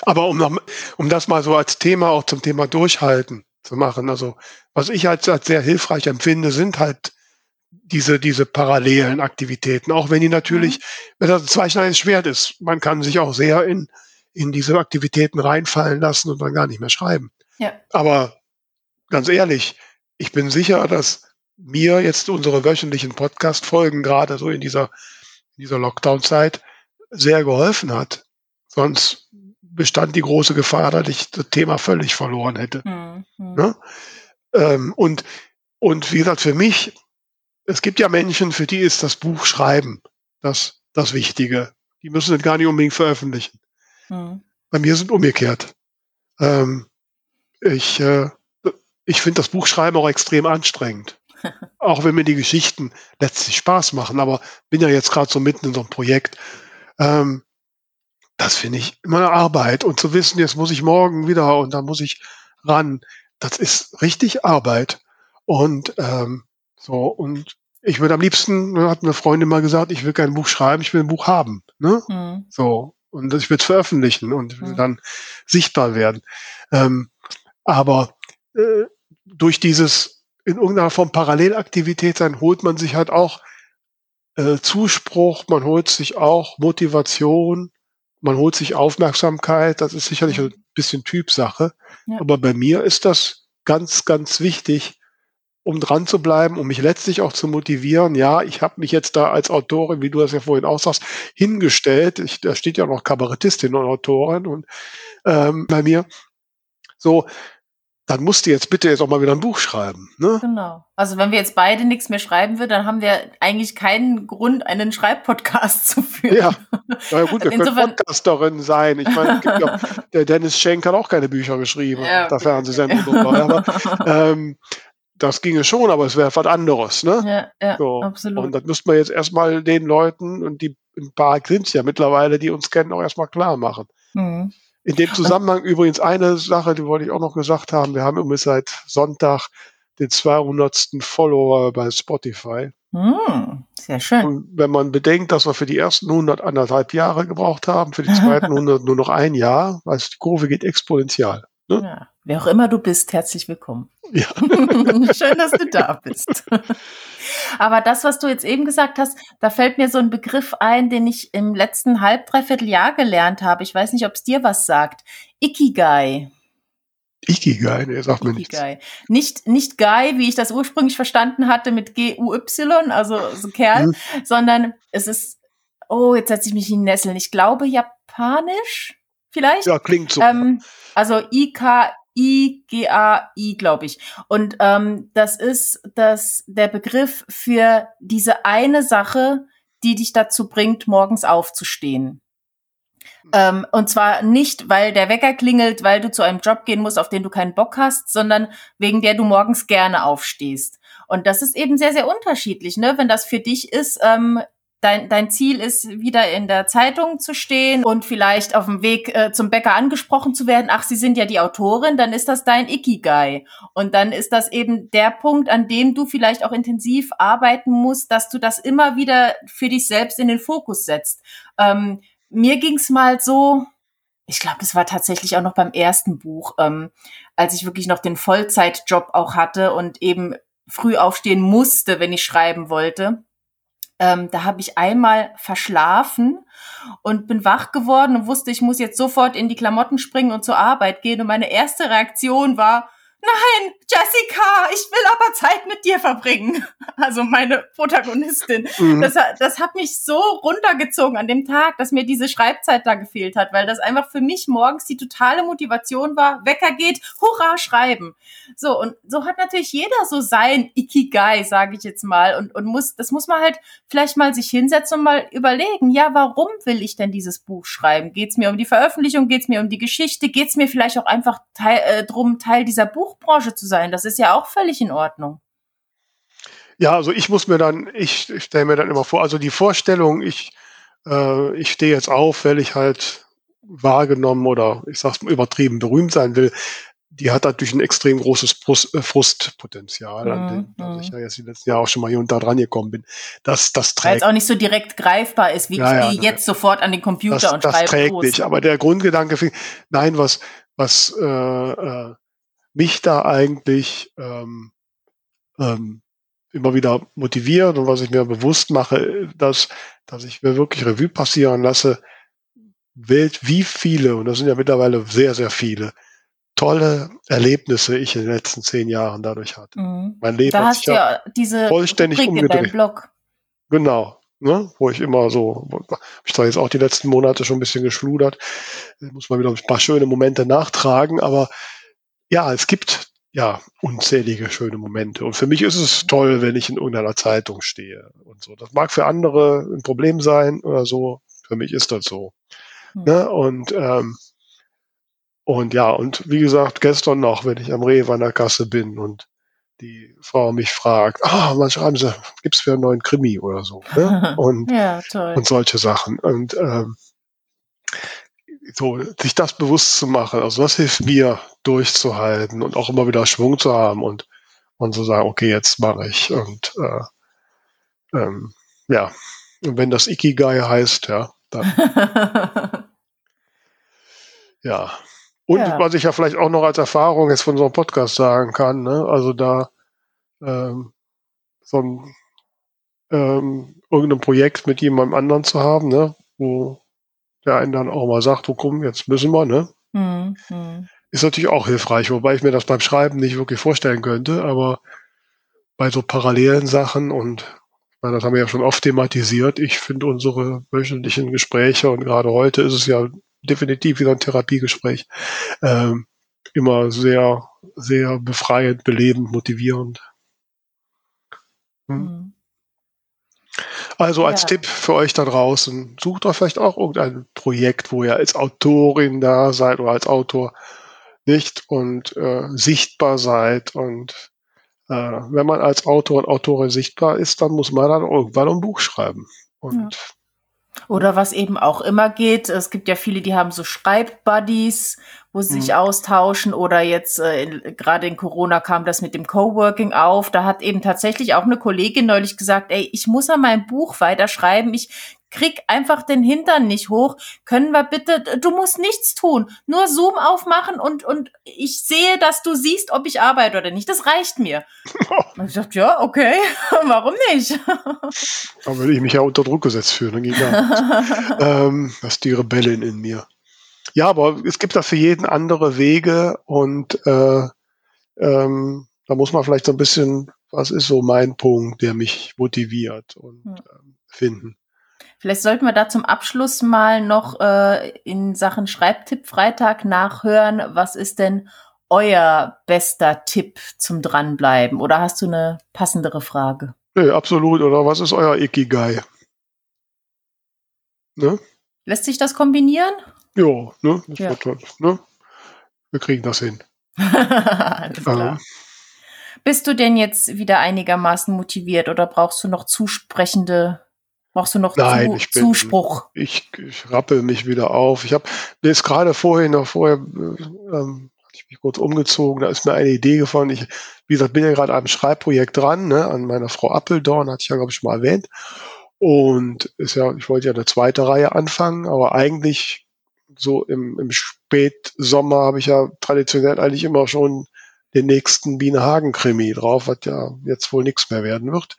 Aber um, noch, um das mal so als Thema auch zum Thema Durchhalten zu machen, also was ich als, als sehr hilfreich empfinde, sind halt diese, diese parallelen Aktivitäten, auch wenn die natürlich, wenn das ein zweischneidiges Schwert ist, man kann sich auch sehr in, in diese Aktivitäten reinfallen lassen und dann gar nicht mehr schreiben. Ja. Aber ganz ehrlich, ich bin sicher, dass mir jetzt unsere wöchentlichen Podcast-Folgen gerade so in dieser, in dieser Lockdown-Zeit sehr geholfen hat. Sonst bestand die große Gefahr, dass ich das Thema völlig verloren hätte. Hm, hm. Ne? Ähm, und, und wie gesagt, für mich, es gibt ja Menschen, für die ist das Buch schreiben das, das Wichtige. Die müssen es gar nicht unbedingt veröffentlichen. Hm. Bei mir sind umgekehrt. Ähm, ich äh, ich finde das Buchschreiben auch extrem anstrengend. auch wenn mir die Geschichten letztlich Spaß machen, aber bin ja jetzt gerade so mitten in so einem Projekt. Ähm, das finde ich immer eine Arbeit. Und zu wissen, jetzt muss ich morgen wieder und dann muss ich ran, das ist richtig Arbeit. Und ähm, so, und ich würde am liebsten, ne, hat eine Freundin mal gesagt, ich will kein Buch schreiben, ich will ein Buch haben. Ne? Hm. So. Und ich will es veröffentlichen und Mhm. dann sichtbar werden. Ähm, aber äh, durch dieses in irgendeiner Form Parallelaktivität sein, holt man sich halt auch äh, Zuspruch, man holt sich auch Motivation, man holt sich Aufmerksamkeit. Das ist sicherlich ein bisschen Typsache. Ja. Aber bei mir ist das ganz, ganz wichtig, um dran zu bleiben, um mich letztlich auch zu motivieren. Ja, ich habe mich jetzt da als Autorin, wie du das ja vorhin auch sagst, hingestellt. Ich, da steht ja noch Kabarettistin und Autorin und ähm, bei mir. So, dann musst du jetzt bitte jetzt auch mal wieder ein Buch schreiben. Ne? Genau. Also wenn wir jetzt beide nichts mehr schreiben würden, dann haben wir eigentlich keinen Grund, einen Schreibpodcast zu führen. Ja, na ja, gut, wir können Insofern- Podcasterin sein. Ich meine, ja, der Dennis Schenk hat auch keine Bücher geschrieben Ja. auf der Fernsehsendung. aber ähm, das ginge schon, aber es wäre was anderes. Ne? ja, ja, So. absolut. Und das müsste man jetzt erstmal den Leuten, und die ein paar sind es ja mittlerweile, die uns kennen, auch erstmal klar machen. Mhm. In dem Zusammenhang übrigens eine Sache, die wollte ich auch noch gesagt haben. Wir haben übrigens seit Sonntag den 200. Follower bei Spotify. Hm, sehr schön. Und wenn man bedenkt, dass wir für die ersten 100 anderthalb Jahre gebraucht haben, für die zweiten 100 nur noch ein Jahr, also die Kurve geht exponentiell. Ne? Ja, wer auch immer du bist, herzlich willkommen. Ja. Schön, dass du da bist. Aber das, was du jetzt eben gesagt hast, da fällt mir so ein Begriff ein, den ich im letzten halb, dreiviertel Jahr gelernt habe. Ich weiß nicht, ob es dir was sagt. Ikigai. Ikigai, nee, sagt mir nichts. Nicht, nicht Guy, wie ich das ursprünglich verstanden hatte mit G-U-Y, also so Kerl, hm. sondern es ist, oh, jetzt setze ich mich in Nesseln. Ich glaube japanisch vielleicht. Ja, klingt so. Ähm, also I-K-I-G-A-I, glaube ich. Und ähm, das ist das, der Begriff für diese eine Sache, die dich dazu bringt, morgens aufzustehen. Ähm, und zwar nicht, weil der Wecker klingelt, weil du zu einem Job gehen musst, auf den du keinen Bock hast, sondern wegen der du morgens gerne aufstehst. Und das ist eben sehr, sehr unterschiedlich, ne? Wenn das für dich ist, ähm, dein, dein Ziel ist, wieder in der Zeitung zu stehen und vielleicht auf dem Weg äh, zum Bäcker angesprochen zu werden, ach, Sie sind ja die Autorin, dann ist das dein Ikigai. Und dann ist das eben der Punkt, an dem du vielleicht auch intensiv arbeiten musst, dass du das immer wieder für dich selbst in den Fokus setzt. Ähm, mir ging's mal so, ich glaube, das war tatsächlich auch noch beim ersten Buch, ähm, als ich wirklich noch den Vollzeitjob auch hatte und eben früh aufstehen musste, wenn ich schreiben wollte. Ähm, da habe ich einmal verschlafen und bin wach geworden und wusste, ich muss jetzt sofort in die Klamotten springen und zur Arbeit gehen. Und meine erste Reaktion war, nein, Jessica, ich will aber Zeit mit dir verbringen. Also meine Protagonistin. Mhm. Das, das hat mich so runtergezogen an dem Tag, dass mir diese Schreibzeit da gefehlt hat, weil das einfach für mich morgens die totale Motivation war. Wecker geht, hurra, schreiben. So, und so hat natürlich jeder so sein Ikigai, sage ich jetzt mal. Und, und muss, das muss man halt vielleicht mal sich hinsetzen und mal überlegen, ja, warum will ich denn dieses Buch schreiben? Geht es mir um die Veröffentlichung? Geht es mir um die Geschichte? Geht es mir vielleicht auch einfach teil, äh, drum, Teil dieser Buch Buchbranche zu sein. Das ist ja auch völlig in Ordnung. Ja, also ich muss mir dann, ich, ich stelle mir dann immer vor, also die Vorstellung, ich, äh, ich stehe jetzt auf, weil ich halt wahrgenommen oder ich sag's mal übertrieben berühmt sein will, die hat natürlich ein extrem großes äh, Frustpotenzial, mhm. an dem dass ich ja jetzt die letzten Jahre auch schon mal hier und da dran gekommen bin. Das, das trägt. Weil es auch nicht so direkt greifbar ist, wie ja, ich gehe jetzt sofort an den Computer das, und das schreibe. Das trägt nicht, aber der Grundgedanke, nein, was, was äh, äh, mich da eigentlich ähm, ähm, immer wieder motiviert und was ich mir bewusst mache, dass, dass ich mir wirklich Revue passieren lasse, Welt, wie viele, und das sind ja mittlerweile sehr, sehr viele, tolle Erlebnisse ich in den letzten zehn Jahren dadurch hatte. Mhm. Mein Leben da hat sich ja diese vollständig Rubrik umgedreht. Blog. Genau, ne, wo ich immer so, ich da jetzt auch die letzten Monate schon ein bisschen geschludert, muss man wieder ein paar schöne Momente nachtragen, aber ja, es gibt ja unzählige schöne Momente. Und für mich ist es toll, wenn ich in irgendeiner Zeitung stehe und so. Das mag für andere ein Problem sein oder so. Für mich ist das so. Mhm. Ne? Und ähm, und ja, und wie gesagt, gestern noch, wenn ich am Rewe an der Kasse bin und die Frau mich fragt, ah, oh, wann schreiben Sie, gibt's für einen neuen Krimi oder so, ne? Und, ja, und solche Sachen. Und ähm, so, sich das bewusst zu machen, also was hilft mir durchzuhalten und auch immer wieder Schwung zu haben und, und zu sagen, okay, jetzt mache ich und äh, ähm, ja, und wenn das Ikigai heißt, ja, dann ja. Und ja. was ich ja vielleicht auch noch als Erfahrung jetzt von so einem Podcast sagen kann, ne, also da ähm, so ein ähm, irgendein Projekt mit jemandem anderen zu haben, ne, wo der einen dann auch mal sagt, wo komm, jetzt müssen wir, ne? Mhm. Ist natürlich auch hilfreich, wobei ich mir das beim Schreiben nicht wirklich vorstellen könnte, aber bei so parallelen Sachen und meine, das haben wir ja schon oft thematisiert. Ich finde unsere wöchentlichen Gespräche und gerade heute ist es ja definitiv wieder ein Therapiegespräch, ähm, immer sehr, sehr befreiend, belebend, motivierend. Hm? Mhm. Also als ja. Tipp für euch da draußen, sucht doch vielleicht auch irgendein Projekt, wo ihr als Autorin da seid oder als Autor nicht und äh, sichtbar seid. Und äh, wenn man als Autor und Autorin sichtbar ist, dann muss man dann irgendwann ein Buch schreiben. Und ja. Oder was eben auch immer geht, es gibt ja viele, die haben so Schreibbuddies, wo sie sich austauschen oder jetzt äh, in- gerade in Corona kam das mit dem Coworking auf. Da hat eben tatsächlich auch eine Kollegin neulich gesagt, ey, ich muss an meinem Buch weiterschreiben. Ich krieg einfach den Hintern nicht hoch. Können wir bitte, du musst nichts tun, nur Zoom aufmachen und, und ich sehe, dass du siehst, ob ich arbeite oder nicht. Das reicht mir. Und ich dachte, ja, okay, warum nicht? Da würde ich mich ja unter Druck gesetzt fühlen. Dann geht gar ähm, das ist die Rebellin in mir. Ja, aber es gibt da für jeden andere Wege und äh, ähm, da muss man vielleicht so ein bisschen, was ist so mein Punkt, der mich motiviert und Ja. ähm, finden. Vielleicht sollten wir da zum Abschluss mal noch äh, in Sachen Schreibtipp Freitag nachhören. Was ist denn euer bester Tipp zum Dranbleiben? Oder hast du eine passendere Frage? Nee, absolut. Oder was ist euer Ikigai? Ne? Lässt sich das kombinieren? Jo, ne? Das Ja. wird schon, ne? Wir kriegen das hin. Alles klar. Ähm, Bist du denn jetzt wieder einigermaßen motiviert oder brauchst du noch zusprechende, brauchst du noch Nein, Zu, ich bin- Zuspruch? ich, ich rappel mich wieder auf. Ich habe jetzt gerade vorhin noch vorher äh, ähm, hatte ich mich kurz umgezogen, da ist mir eine Idee gefunden. Ich, wie gesagt, bin ja gerade an einem Schreibprojekt dran, ne, an meiner Frau Appeldorn, hatte ich ja, glaube ich, schon mal erwähnt. Und ist ja, ich wollte ja eine zweite Reihe anfangen, aber eigentlich so im, im Spätsommer habe ich ja traditionell eigentlich immer schon den nächsten Biene Hagen-Krimi drauf, was ja jetzt wohl nichts mehr werden wird.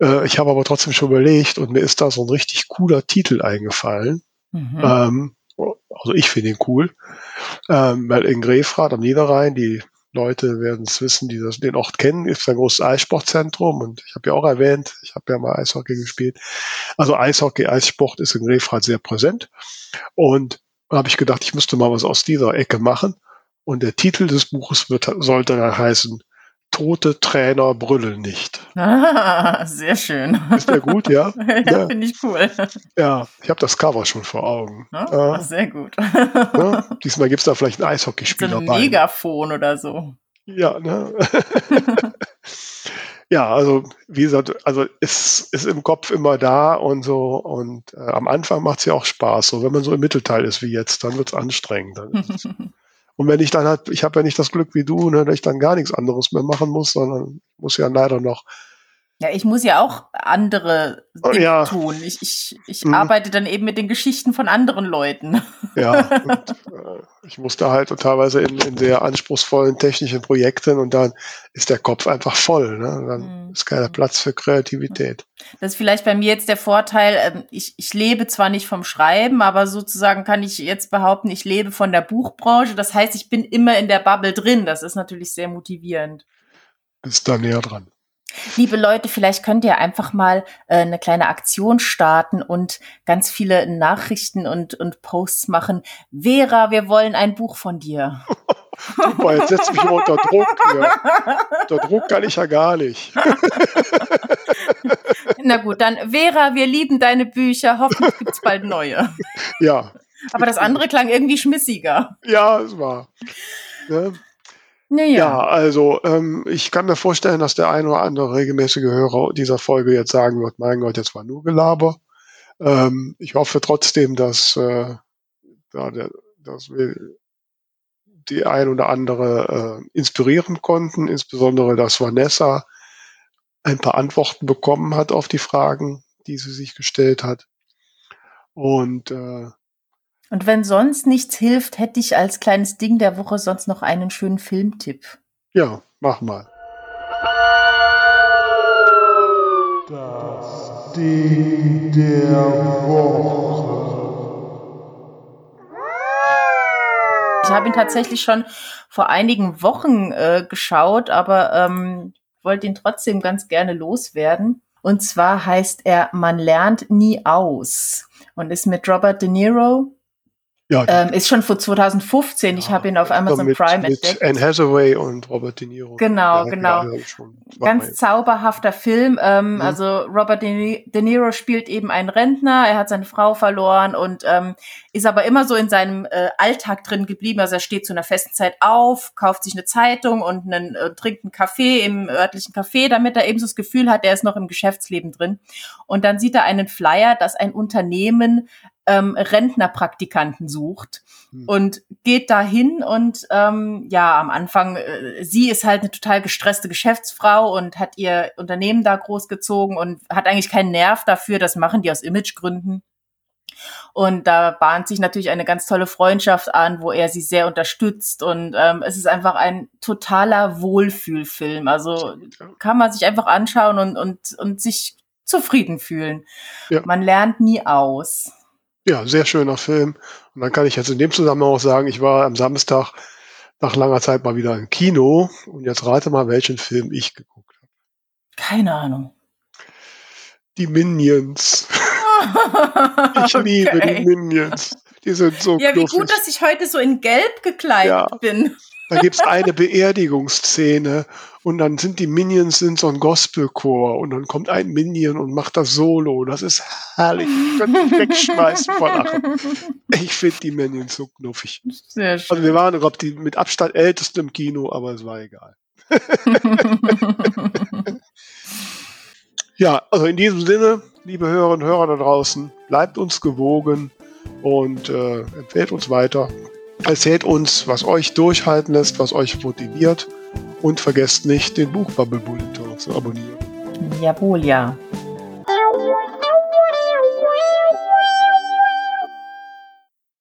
Äh, ich habe aber trotzdem schon überlegt und mir ist da so ein richtig cooler Titel eingefallen. Mhm. Ähm, also ich finde ihn cool, ähm, weil in Grefrath am Niederrhein, die Leute werden es wissen, die das, den Ort kennen, ist ein großes Eissportzentrum und ich habe ja auch erwähnt, ich habe ja mal Eishockey gespielt. Also Eishockey, Eissport ist in Grefrath sehr präsent. Und habe ich gedacht, ich müsste mal was aus dieser Ecke machen. Und der Titel des Buches wird, sollte dann heißen Tote Trainer brüllen nicht. Ah, sehr schön. Ist der gut, ja? ja, Ja. finde ich cool. Ja, ich habe das Cover schon vor Augen. Ja, Äh, sehr gut. ne? Diesmal gibt's da vielleicht einen so Eishockeyspieler ein bei. Megafon oder so. Ja, ne? ja, also wie gesagt, also es ist im Kopf immer da und so und äh, am Anfang macht's ja auch Spaß. So, wenn man so im Mittelteil ist wie jetzt, dann wird's anstrengend. Dann ist es, und wenn ich dann halt, ich habe ja nicht das Glück wie du, ne, dass ich dann gar nichts anderes mehr machen muss, sondern muss ja leider noch. Ja, ich muss ja auch andere Oh, Dinge ja. tun. Ich, ich, ich Mhm. arbeite dann eben mit den Geschichten von anderen Leuten. Ja, und, äh, ich musste halt teilweise in, in sehr anspruchsvollen technischen Projekten und dann ist der Kopf einfach voll. Ne? Dann Mhm. ist keiner Platz für Kreativität. Das ist vielleicht bei mir jetzt der Vorteil, ähm, ich, ich lebe zwar nicht vom Schreiben, aber sozusagen kann ich jetzt behaupten, ich lebe von der Buchbranche. Das heißt, ich bin immer in der Bubble drin. Das ist natürlich sehr motivierend. Ist da näher dran. Liebe Leute, vielleicht könnt ihr einfach mal äh, eine kleine Aktion starten und ganz viele Nachrichten und, und Posts machen. Vera, wir wollen ein Buch von dir. Super, jetzt setzt mich immer unter Druck. Ja. Unter Druck kann ich ja gar nicht. Na gut, dann Vera, wir lieben deine Bücher. Hoffentlich gibt's bald neue. Ja, Aber das andere klang irgendwie schmissiger. ja, es war. Ne? Naja. Ja, also ähm, ich kann mir vorstellen, dass der ein oder andere regelmäßige Hörer dieser Folge jetzt sagen wird, mein Gott, jetzt war nur Gelaber. Ähm, ich hoffe trotzdem, dass, äh, da der, dass wir die ein oder andere äh, inspirieren konnten, insbesondere dass Vanessa ein paar Antworten bekommen hat auf die Fragen, die sie sich gestellt hat. Und äh, Und wenn sonst nichts hilft, hätte ich als kleines Ding der Woche sonst noch einen schönen Filmtipp. ja, mach mal. Das Ding der Woche. Ich habe ihn tatsächlich schon vor einigen Wochen äh, geschaut, aber ähm, wollte ihn trotzdem ganz gerne loswerden. Und zwar heißt er Man lernt nie aus und ist mit Robert De Niro. Ja, Ähm, ist schon vor 2015. Ich habe ihn auf Amazon mit, Prime mit entdeckt. Anne Hathaway und Robert De Niro. Genau, Ja, genau. ja. Ganz zauberhafter Film. Ähm, Mhm. Also Robert De, De Niro spielt eben einen Rentner. Er hat seine Frau verloren und ähm, ist aber immer so in seinem äh, Alltag drin geblieben. Also er steht zu einer festen Zeit auf, kauft sich eine Zeitung und einen, äh, trinkt einen Kaffee im örtlichen Café, damit er eben so das Gefühl hat, er ist noch im Geschäftsleben drin. Und dann sieht er einen Flyer, dass ein Unternehmen ähm, Rentnerpraktikanten sucht Hm. und geht dahin und ähm, ja, am Anfang, äh, sie ist halt eine total gestresste Geschäftsfrau und hat ihr Unternehmen da großgezogen und hat eigentlich keinen Nerv dafür, das machen die aus Imagegründen. Und da bahnt sich natürlich eine ganz tolle Freundschaft an, wo er sie sehr unterstützt. Und ähm, es ist einfach ein totaler Wohlfühlfilm. Also kann man sich einfach anschauen und, und, und sich zufrieden fühlen. Ja. Man lernt nie aus. Ja, sehr schöner Film. Und dann kann ich jetzt in dem Zusammenhang auch sagen, ich war am Samstag nach langer Zeit mal wieder im Kino und jetzt rate mal, welchen Film ich geguckt habe. Keine Ahnung. Die Minions. Ich liebe die Minions. Die sind so Ja, wie knuffig. gut, dass ich heute so in Gelb gekleidet Ja. bin. Da gibt's eine Beerdigungsszene und dann sind die Minions sind so ein Gospelchor und dann kommt ein Minion und macht das Solo. Das ist herrlich. Ich könnte mich wegschmeißen vor Lachen. Ich finde die Minions so knuffig. Sehr Also schön. wir waren, glaube die mit Abstand ältesten im Kino, aber es war egal. Ja, also in diesem Sinne, liebe Hörerinnen und Hörer da draußen, bleibt uns gewogen und äh, empfehlt uns weiter. Erzählt uns, was euch durchhalten lässt, was euch motiviert und vergesst nicht, den Buchbubble Bulletin zu abonnieren. Jawohl, ja.